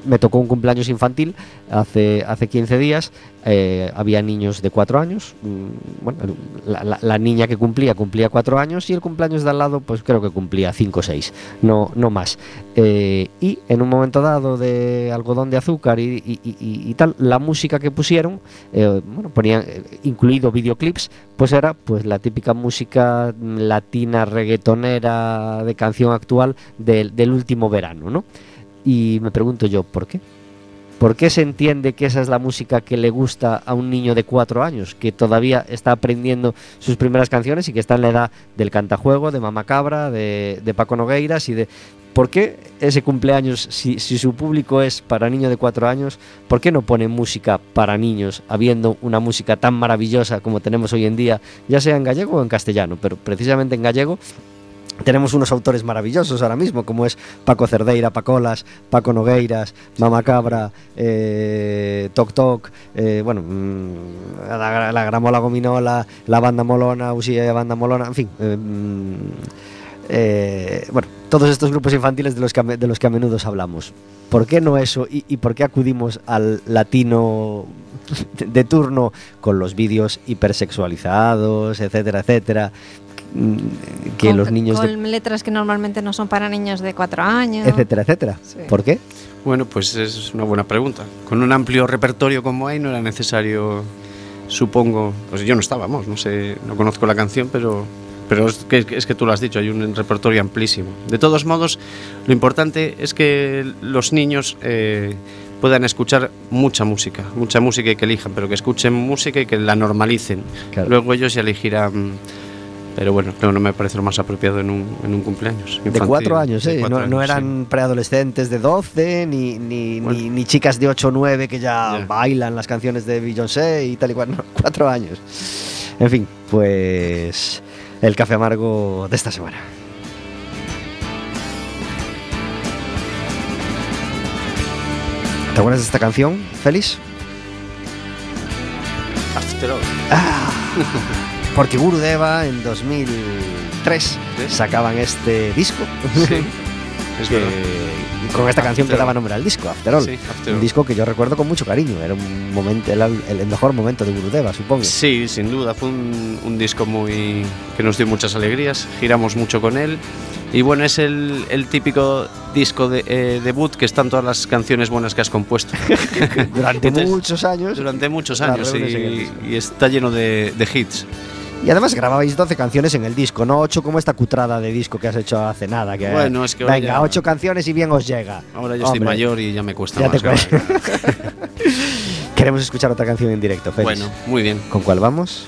Me tocó un cumpleaños infantil hace, hace 15 días. eh, había niños de 4 años. mm, la, niña que cumplía cumplía 4 años y el cumpleaños de al lado, pues creo que cumplía 5 o 6, no, no más. Eh, y en un momento dado de algodón de azúcar y, y- y- tal, la música que pusieron, eh, bueno, ponían incluido videoclips, pues era pues la típica música latina reggaetonera de canción actual del, del último verano, ¿no? Y me pregunto yo, ¿por qué? ¿Por qué se entiende que esa es la música que le gusta a un niño de cuatro años, que todavía está aprendiendo sus primeras canciones y que está en la edad del cantajuego, de Mama Cabra, de, de Paco Nogueiras y de... ¿Por qué ese cumpleaños, si, si su público es para niños de cuatro años, ¿por qué no ponen música para niños, habiendo una música tan maravillosa como tenemos hoy en día, ya sea en gallego o en castellano, pero precisamente en gallego tenemos unos autores maravillosos ahora mismo, como es Paco Cerdeira, Pacolas, Paco Nogueiras, Mama Cabra, eh, Toc Toc, eh, bueno, mm, la, la Gramola Gominola, la Banda Molona, Usía Banda Molona, en fin. eh, mm, eh, bueno, todos estos grupos infantiles de los que a, de menudo hablamos. ¿Por qué no eso? ¿Y, por qué acudimos al latino de, de turno con los vídeos hipersexualizados, etcétera, etcétera? Que Con- los niños de con letras que normalmente no son para niños de cuatro años. etcétera, etcétera. Sí. ¿Por qué? Bueno, pues es una buena pregunta. Con un amplio repertorio como hay no era necesario, supongo, pues yo no estábamos, no sé, no conozco la canción, pero pero es que, es que tú lo has dicho, hay un repertorio amplísimo. De todos modos, lo importante es que los niños eh, puedan escuchar mucha música, mucha música y que elijan, pero que escuchen música y que la normalicen. Claro. Luego ellos ya elegirán, pero bueno, no, no me parece lo más apropiado en un, en un cumpleaños. De cuatro años, de cuatro no, no años, sí. eran preadolescentes de 12, ni, ni, Bueno. ni, ni chicas de 8 o 9 que ya, bailan las canciones de Beyoncé y tal y cual. No, cuatro años. En fin, pues el café amargo de esta semana. ¿Te acuerdas de esta canción, Félix? After All. Porque Guru Deva en 2003 Sí. sacaban este disco. Sí, es que- con esta canción que After daba nombre al disco, After All. Sí, After un All. disco que yo recuerdo con mucho cariño. Era un momento, el, el mejor momento de Gurudeva, supongo. Sí, sin duda, fue un, un disco muy que nos dio muchas alegrías, giramos mucho con él y bueno, es el, el típico disco de eh, debut que están todas las canciones buenas que has compuesto Durante Entonces, muchos años. durante muchos años y, y está lleno de, de hits. Y además grababais 12 canciones en el disco, no 8 como esta cutrada de disco que has hecho hace nada. Que, Bueno, es que Venga, ya- 8 canciones y bien os llega. Ahora yo estoy Hombre, mayor y ya me cuesta Ya más. te. Queremos escuchar otra canción en directo, Félix. Bueno, muy bien. ¿Con cuál vamos?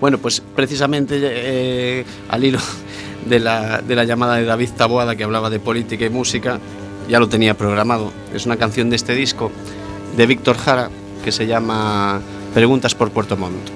Bueno, pues precisamente eh, al hilo de la, de la llamada de David Taboada que hablaba de política y música, ya lo tenía programado. Es una canción de este disco de Víctor Jara que se llama Preguntas por Puerto Montt.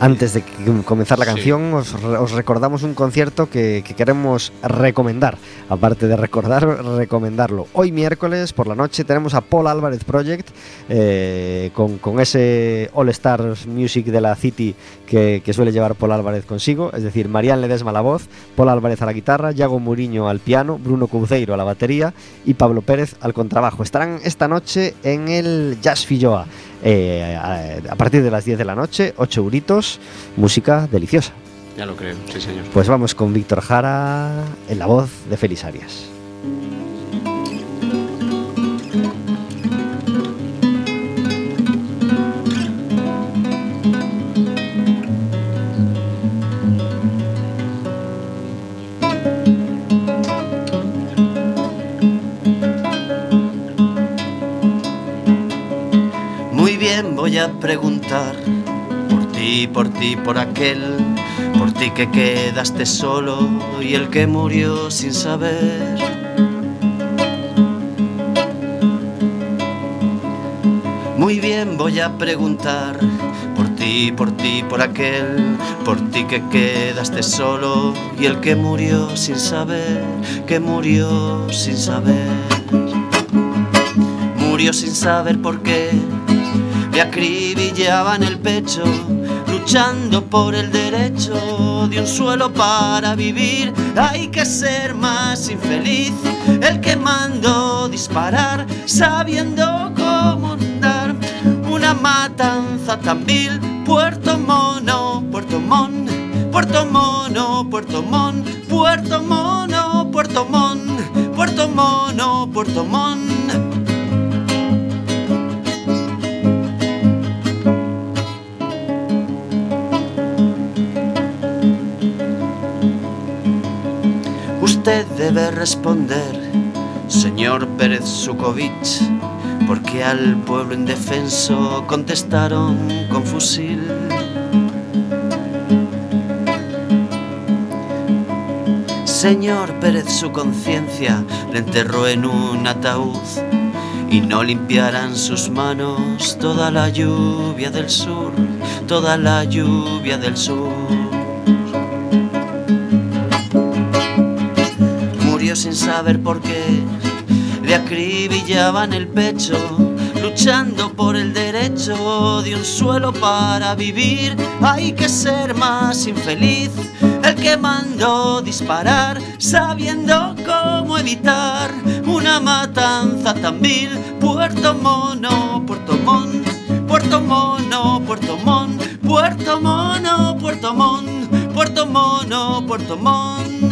Antes de comenzar la Sí. canción, os, re- os recordamos un concierto que, que queremos recomendar. Aparte de recordar, recomendarlo. Hoy miércoles por la noche tenemos a Paul Álvarez Project eh, con, con ese All Stars Music de la City que, que suele llevar Paul Álvarez consigo. Es decir, Marian Ledesma a la voz, Paul Álvarez a la guitarra, Yago Muriño al piano, Bruno Couceiro a la batería y Pablo Pérez al contrabajo. Estarán esta noche en el Jazz Filloa. Eh, a, a partir de las 10 de la noche, 8 euritos, música deliciosa. Ya lo creo, sí señor. Pues vamos con Víctor Jara en la voz de Félix Arias. Bien, voy a preguntar por ti, por ti, por aquel, por ti que quedaste solo y el que murió sin saber. Muy bien, voy a preguntar por ti, por ti, por aquel, por ti que quedaste solo y el que murió sin saber, que murió sin saber. Murió sin saber por qué le acribillaban el pecho, luchando por el derecho de un suelo para vivir. Hay que ser más infeliz, el que mandó disparar, sabiendo cómo andar. Una matanza tan vil, Puerto Mono, Puerto Mon, Puerto Mono, Puerto Mon, Puerto Mono, Puerto Mon, Puerto Mono, Puerto Mon. Usted debe responder, señor Pérez Sukovich, porque al pueblo indefenso contestaron con fusil. Señor Pérez, su conciencia le enterró en un ataúd y no limpiarán sus manos toda la lluvia del sur, toda la lluvia del sur. Saber por qué, le acribillaban el pecho, luchando por el derecho de un suelo para vivir. Hay que ser más infeliz, el que mandó disparar, sabiendo cómo evitar una matanza tan vil. Puerto Mono, Puerto Mon, Puerto Mono, Puerto Mon, Puerto Mono, Puerto Mon, Puerto Mono, Puerto Mon.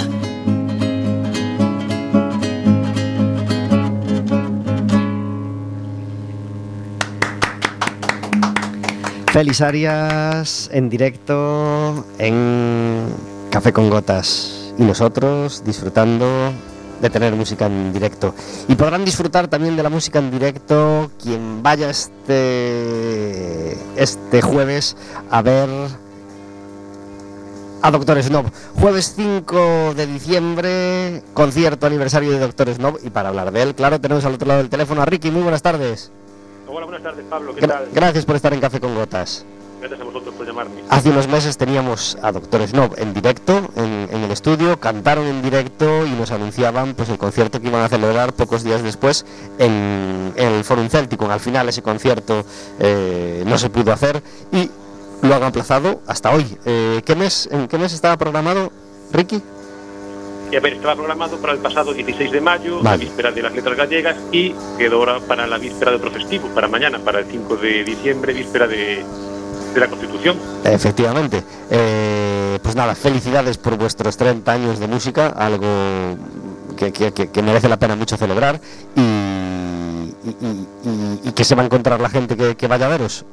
Félix Arias en directo en Café con Gotas y nosotros disfrutando de tener música en directo. Y podrán disfrutar también de la música en directo quien vaya este, este jueves a ver a Doctor Snob. Jueves 5 de diciembre, concierto aniversario de Doctor Snob. Y para hablar de él, claro, tenemos al otro lado del teléfono a Ricky. Muy buenas tardes. Hola, buenas tardes, Pablo. ¿Qué Gra- tal? gracias por estar en Café con Gotas. Gracias a vosotros por llamarme. Hace unos meses teníamos a Doctor Snob en directo, en, en el estudio, cantaron en directo y nos anunciaban pues el concierto que iban a celebrar pocos días después en, en el Forum Celticum. Al final ese concierto eh, no se pudo hacer y lo han aplazado hasta hoy. Eh, ¿qué mes, ¿En qué mes estaba programado, Ricky? Y a ver, estaba programado para el pasado 16 de mayo, la víspera de las letras gallegas, y quedó ahora para la víspera de otro festivo, para mañana, para el 5 de diciembre, víspera de, de la Constitución. Efectivamente. Eh, pues nada, felicidades por vuestros 30 años de música, algo que, que- que- que merece la pena mucho celebrar y, y- y- y- y que se va a encontrar la gente que, que vaya a veros.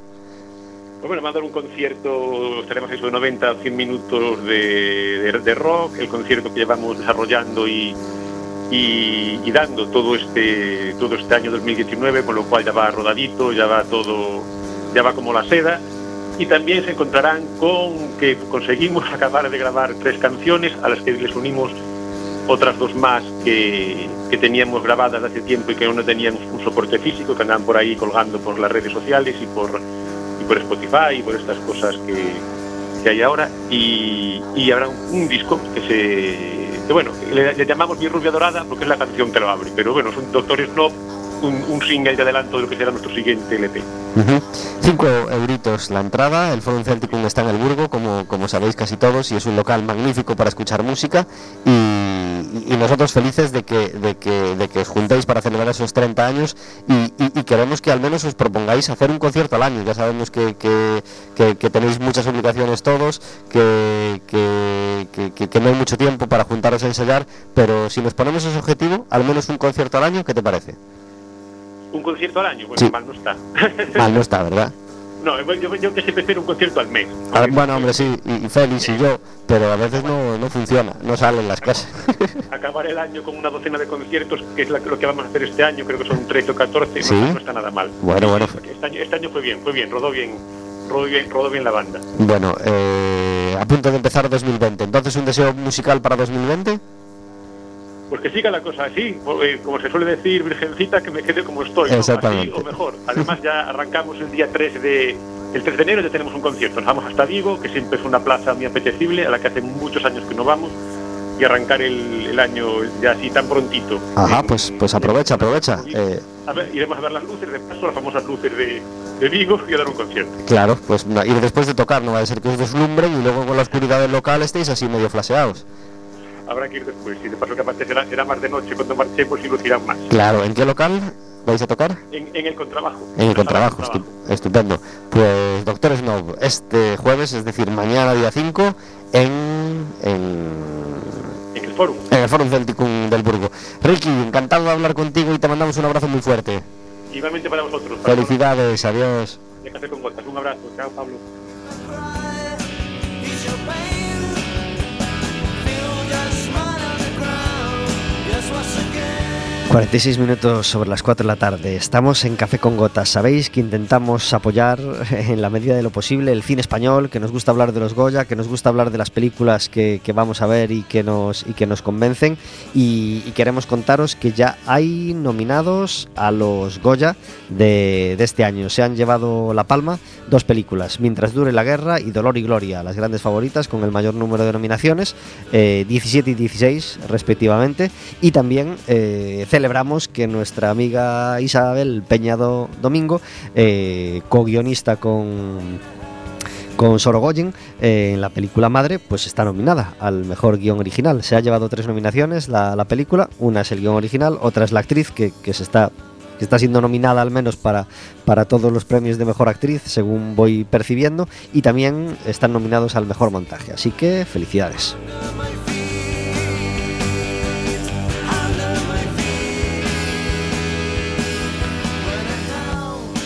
Pues bueno, va a dar un concierto, estaremos eso de 90 a 100 minutos de, de- rock, el concierto que llevamos desarrollando y, y- dando todo este, todo este año 2019, con lo cual ya va rodadito, ya va todo, ya va como la seda. y también se encontrarán con que conseguimos acabar de grabar tres canciones a las que les unimos otras dos más que, que teníamos grabadas hace tiempo y que no teníamos un soporte físico, que andaban por ahí colgando por las redes sociales y por, por Spotify y por estas cosas que, que hay ahora. Y, y habrá un, un disco que se. Que bueno, le, le, llamamos Mi Rubia Dorada porque es la canción que lo abre, pero bueno, es un Doctor Snob, un, un single de adelanto de lo que será nuestro siguiente LP. Uh -huh. Euritos la entrada, el Forum Celticum está en el Burgo, como, como sabéis casi todos, y es un local magnífico para escuchar música. Y, y nosotros felices de que, de, que, de que os juntéis para celebrar esos 30 años y, y, queremos que al menos os propongáis hacer un concierto al año. Ya sabemos que, que, que tenéis muchas obligaciones todos, que, que, no hay mucho tiempo para juntaros a ensayar, pero si nos ponemos ese objetivo, al menos un concierto al año, ¿qué te parece? un concierto al año, Sí. mal no está. Mal no está, ¿verdad? No, yo, yo que prefiero un concierto al mes. Bueno, hombre, sí, y, y Félix y yo, pero a veces no, no funciona, no salen las cosas. Acabar el año con una docena de conciertos, que es lo que vamos a hacer este año, creo que son 13 o 14, Sí. no, no está nada mal. Bueno, bueno. Este año, este año fue bien, fue bien, rodó bien, rodó bien, rodó bien la banda. Bueno, eh, a punto de empezar 2020, entonces un deseo musical para 2020. Pues que siga la cosa así, eh, como se suele decir, virgencita, que me quede como estoy, ¿no? Así o mejor. Además ya arrancamos el día 3 de... El 3 de enero ya tenemos un concierto, nos vamos hasta Vigo, que siempre es una plaza muy apetecible, a la que hace muchos años que no vamos, y arrancar el, el año ya así tan prontito. Ajá, En- pues, pues aprovecha, aprovecha. Eh, A ver, iremos a ver las luces, de paso, las famosas luces de, de Vigo y a dar un concierto. claro, pues ir después de tocar, no va a ser que os deslumbren y luego con la oscuridad del local estéis así medio flaseados. Habrá que ir después, y de paso que aparte será, será más de noche cuando marchemos y lucirán más. Claro, ¿en qué local vais a tocar? En, en el contrabajo. En el contrabajo, Contrabajo. estu- estupendo. Pues, doctor Snow, este jueves, es decir, mañana día 5, en, en, En el foro. en el Forum Celticum del Burgo. Ricky, encantado de hablar contigo y te mandamos un abrazo muy fuerte. Igualmente para vosotros. para Felicidades, adiós. todos. De Café con Gotas. Un abrazo. Chao, Pablo. 46 minutos sobre las 4 de la tarde. Estamos en Café con Gotas. Sabéis que intentamos apoyar en la medida de lo posible el cine español, que nos gusta hablar de los Goya, que nos gusta hablar de las películas que, que vamos a ver y que nos, y que nos convencen. Y, y queremos contaros que ya hay nominados a los Goya de, de este año. Se han llevado la palma dos películas, Mientras dure la guerra y Dolor y Gloria, las grandes favoritas con el mayor número de nominaciones, eh, 17 y 16 respectivamente. Y también eh, celebramos que nuestra amiga Isabel Peñado Domingo, eh, co-guionista con con Sorogoyen eh, en la película Madre, pues está nominada al mejor guion original. Se ha llevado tres nominaciones la, la película, una es el guion original, otra es la actriz que, que está está siendo nominada al menos para, para todos los premios de mejor actriz, según voy percibiendo, y también están nominados al mejor montaje. Así que felicidades.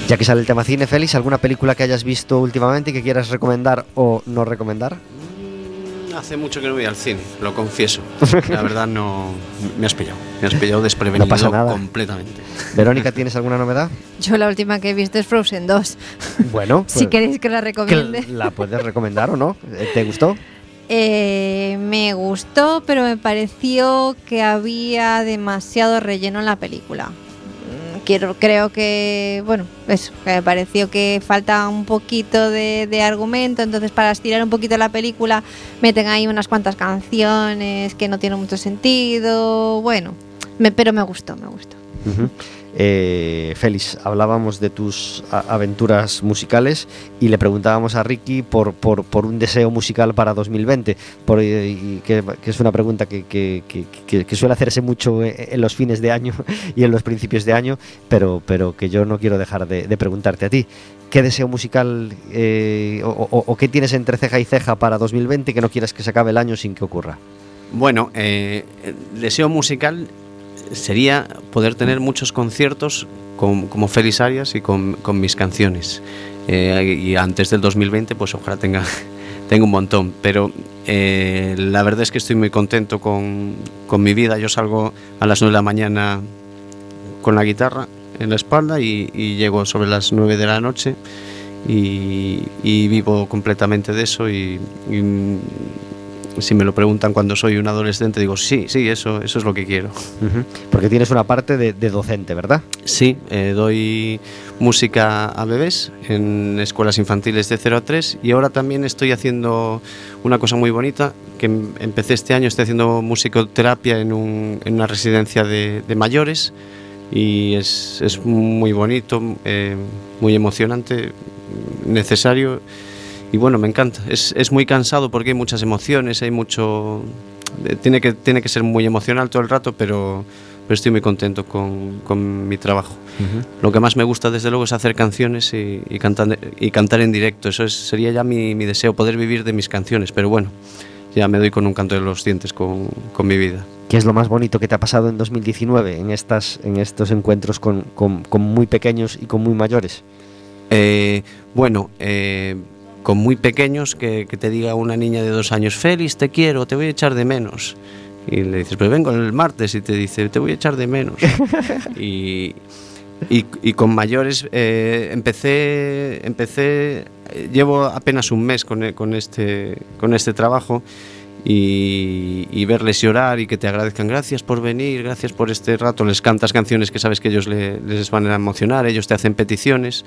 Ya que sale el tema cine, Félix, ¿alguna película que hayas visto últimamente y que quieras recomendar o no recomendar? Mm, Hace mucho que no voy al cine, lo confieso. La verdad no me has pillado. Me has pillado desprevenido No pasa nada. completamente. Verónica, ¿tienes alguna novedad? Yo la última que he visto es Frozen 2. Bueno, si pues, queréis que la que recomiende. la puedes recomendar o no. Eh, ¿Te gustó? Eh, me gustó, pero me pareció que había demasiado relleno en la película. Quiero, creo que, bueno, eso, me pareció que falta un poquito de, argumento, entonces para estirar un poquito la película meten ahí unas cuantas canciones que no tienen mucho sentido, bueno, me- pero me gustó, me gustó. Eh, Félix, hablábamos de tus aventuras musicales y le preguntábamos a Ricky por, por, un deseo musical para 2020, por, eh, y que, que es una pregunta que, suele hacerse mucho eh, en los fines de año y en los principios de año, pero, que yo no quiero dejar de, preguntarte a ti. ¿Qué deseo musical eh, o, qué tienes entre ceja y ceja para 2020 que no quieras que se acabe el año sin que ocurra? Bueno, eh, deseo musical sería poder tener muchos conciertos con- como Félix Arias y con, mis canciones. Eh, y antes del 2020, pues ojalá tenga, tenga un montón. Pero eh, la verdad es que estoy muy contento con, con mi vida. Yo salgo a las 9 de la mañana con la guitarra en la espalda y, llego sobre las 9 de la noche y, vivo completamente de eso y, si me lo preguntan cuando soy un adolescente digo sí, sí, eso, eso es lo que quiero. Porque tienes una parte de, de docente, ¿verdad? Sí, eh, doy música a bebés en escuelas infantiles de 0 a 3 y ahora también estoy haciendo una cosa muy bonita que em- empecé este año, estoy haciendo musicoterapia en, un- en una residencia de, de mayores y es, es muy bonito, eh, muy emocionante, necesario y bueno, me encanta. Es, es muy cansado porque hay muchas emociones, hay mucho... eh, Tiene que, tiene que ser muy emocional todo el rato, pero, pero estoy muy contento con, con mi trabajo. Lo que más me gusta, desde luego, es hacer canciones y, y cantar, y cantar en directo. Eso es- sería ya mi, mi deseo, poder vivir de mis canciones. Pero bueno, ya me doy con un canto de los dientes con, con mi vida. ¿Qué es lo más bonito que te ha pasado en 2019 en, estas, en estos encuentros con, con- con muy pequeños y con muy mayores? Eh, bueno, eh, con muy pequeños, que, que te diga una niña de dos años, Félix, te quiero, te voy a echar de menos. Y le dices, pero vengo el martes y te dice, te voy a echar de menos. y, y, y con mayores eh, empecé, empecé, llevo apenas un mes con, con este, con este trabajo y, y verles llorar y que te agradezcan gracias por venir, gracias por este rato, les cantas canciones que sabes que ellos le- les van a emocionar, ellos te hacen peticiones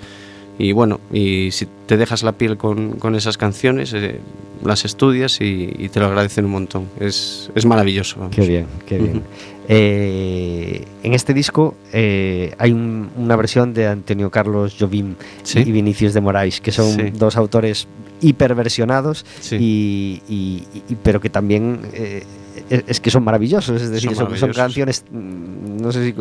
y bueno, y si te dejas la piel con, con esas canciones, eh, las estudias y, y te lo agradecen un montón, es, es maravilloso. vamos. Qué bien, qué bien. Eh, en este disco eh, hay un- una versión de Antonio Carlos Jobim Sí. y Vinicius de Moraes, que son Sí. dos autores hiperversionados, Sí. y, y- y- pero que también es, que son maravillosos, es decir, Son son, canciones, mm, no sé si...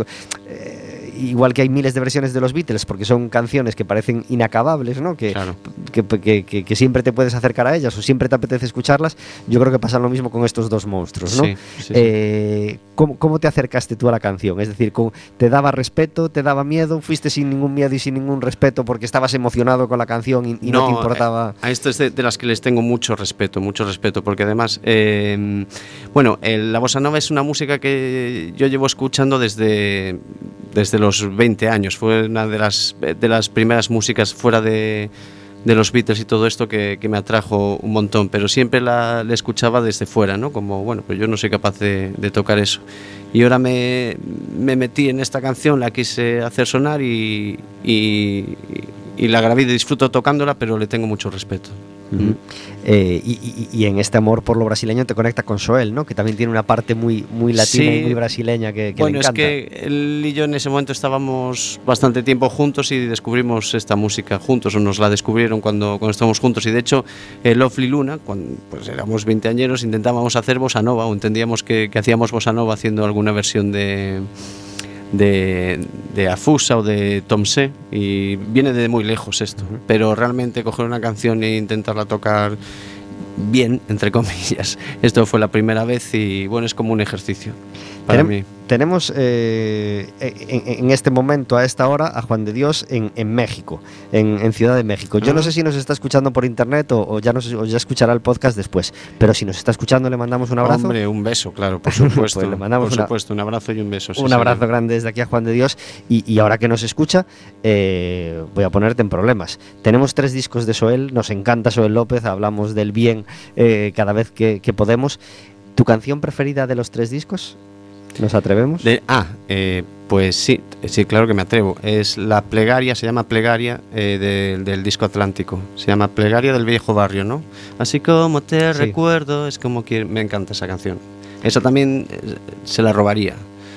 igual que hay miles de versiones de los Beatles, porque son canciones que parecen inacabables, ¿no? Que, Claro. Que, que- que- que siempre te puedes acercar a ellas o siempre te apetece escucharlas. Yo creo que pasa lo mismo con estos dos monstruos, ¿no? Sí, sí, sí. Eh, ¿cómo, cómo te acercaste tú a la canción? Es decir, ¿cómo- ¿te daba respeto, te daba miedo? ¿Fuiste sin ningún miedo y sin ningún respeto porque estabas emocionado con la canción y, y no, te importaba? eh, A esto es de, de las que les tengo mucho respeto, mucho respeto, porque además, eh, bueno, el- la bossa nova es una música que yo llevo escuchando desde, desde los 20 años. Fue una de las, de las primeras músicas fuera de, de los Beatles y todo esto que, que me atrajo un montón, pero siempre la, la escuchaba desde fuera, ¿no? Como, bueno, pues yo no soy capaz de, de tocar eso. Y ahora me, me metí en esta canción, la quise hacer sonar y, y, y la grabé y disfruto tocándola, pero le tengo mucho respeto. Eh, y, y- y en este amor por lo brasileño te conecta con Soel, ¿no? Que también tiene una parte muy, muy latina Sí. y muy brasileña que, que bueno, le es encanta. que él y yo en ese momento estábamos bastante tiempo juntos y descubrimos esta música juntos, o nos la descubrieron cuando, cuando estábamos juntos. Y de hecho, el Lovely Luna, cuando pues éramos 20 añeros, intentábamos hacer bossa nova, o entendíamos que, que hacíamos bossa nova haciendo alguna versión de, de, de Afusa o de Tom C. Y viene de muy lejos esto, pero realmente coger una canción e intentarla tocar bien, entre comillas, esto fue la primera vez y bueno, es como un ejercicio para Tenem- mí. Tenemos eh, en, en este momento, a esta hora, a Juan de Dios en, en México, en, en Ciudad de México. Yo no sé si nos está escuchando por internet o, o ya, nos, o ya escuchará el podcast después, pero si nos está escuchando le mandamos un abrazo. Hombre, un beso, claro, por supuesto. Pues le mandamos por una- supuesto, un abrazo y un beso. sí, un abrazo grande desde aquí a Juan de Dios y, y ahora que nos escucha eh, voy a ponerte en problemas. Tenemos tres discos de Soel, nos encanta Soel López, hablamos del bien eh, cada vez que, que podemos. ¿Tu canción preferida de los tres discos? ¿Nos atrevemos? De- ah, eh, pues sí, sí, claro que me atrevo. Es la plegaria, se llama plegaria eh, de- del disco Atlántico. Se llama Plegaria del Viejo Barrio, ¿no? Así como te Sí. recuerdo, es como que me encanta esa canción. Esa también eh, se la robaría.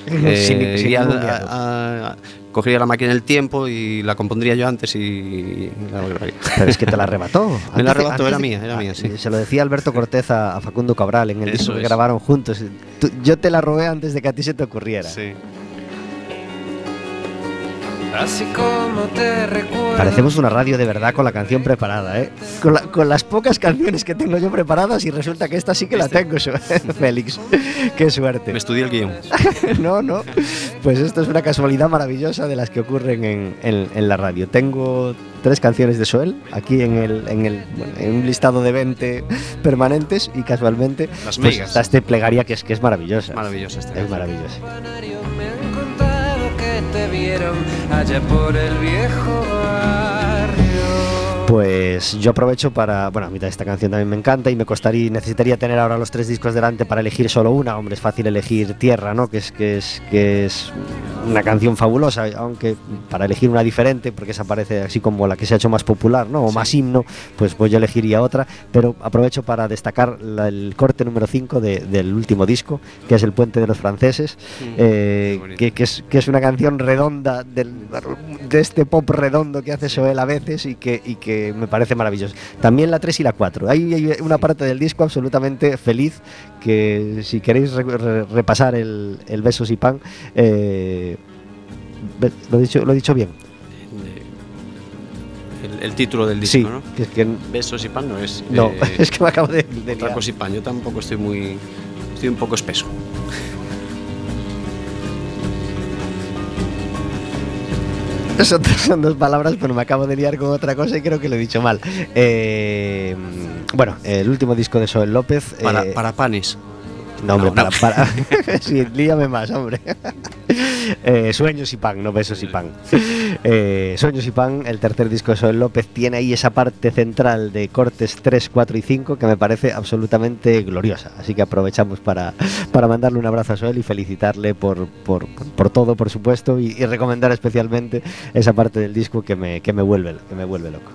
Eh, sin a- a- cogería la máquina del tiempo y la compondría yo antes y la grabaría. Pero es que te la arrebató. Me la arrebató, era mía, era mía, Ah, sí. Se lo decía Alberto Cortez a, a Facundo Cabral en el Eso disco que es. grabaron juntos. Tú- yo te la robé antes de que a ti se te ocurriera. Sí. Así como te recuerdo. Parecemos una radio de verdad con la canción preparada, ¿eh? Con, la- con las pocas canciones que tengo yo preparadas y resulta que esta sí que la tengo, Félix. Qué suerte. Me estudié el guion. no, no. Pues esto es una casualidad maravillosa de las que ocurren en, en- en la radio. Tengo tres canciones de Soel aquí en, el, en, el, bueno, en un listado de 20 permanentes y casualmente Las pues, migas. está este plegaria que es, que es maravillosa. Maravillosa esta Es canción. maravillosa. Me han contado que te vieron allá por el viejo. Pues yo aprovecho para. Bueno, a mí esta canción también me encanta y me costaría, necesitaría tener ahora los tres discos delante para elegir solo una. Hombre, es fácil elegir Tierra, ¿no? Que es, que es, que es una canción fabulosa, aunque para elegir una diferente, porque esa parece así como la que se ha hecho más popular, ¿no? O más himno, pues, pues yo elegiría otra. Pero aprovecho para destacar la- el corte número 5 del último disco, que es El Puente de los Franceses, eh, que, que es, que es una canción redonda del- de este pop redondo que hace Soel a veces y que, y que me parece maravilloso. También la 3 y la 4. Hay, hay una parte del disco absolutamente feliz que si queréis re- re- repasar el, el Besos y Pan, eh, lo, he dicho, lo he dicho bien. El, el título del disco, Sí, ¿no? que es que Besos y pan no es. no, eh, es que me acabo de, de otra cosa y pan. Yo tampoco estoy muy. Estoy un poco espeso. Son, son dos palabras, pero me acabo de liar con otra cosa y creo que lo he dicho mal. Eh, bueno, el último disco de Soel López. Para, eh, para panes. No, hombre, No, para, no. para- sí, líame más, hombre. Eh, Sueños y pan, no besos y pan. Eh, Sueños y pan, el tercer disco de Soel López, tiene ahí esa parte central de cortes 3, 4 y 5 que me parece absolutamente gloriosa. Así que aprovechamos para, para mandarle un abrazo a Soel y felicitarle por, por, por- por todo, por supuesto, y, y recomendar especialmente esa parte del disco que me, que me, vuelve, que me vuelve loco.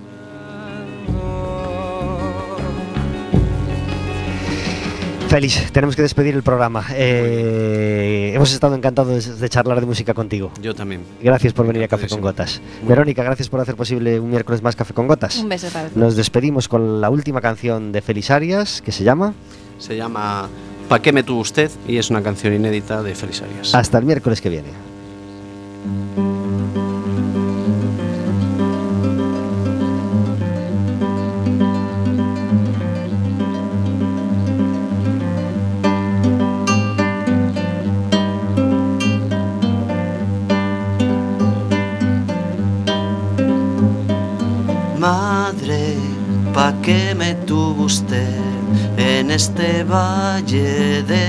Félix, tenemos que despedir el programa. Eh, hemos estado encantados de, charlar de música contigo. Yo también. Gracias por venir a Café con. Gotas. Verónica, gracias por hacer posible un miércoles más Café con Gotas. Un beso para todos. Nos despedimos con la última canción de Félix Arias, que se llama Se llama Pa' qué me tuvo usted y es una canción inédita de Félix Arias. Hasta el miércoles que viene. pa que me tuvo usted en este valle de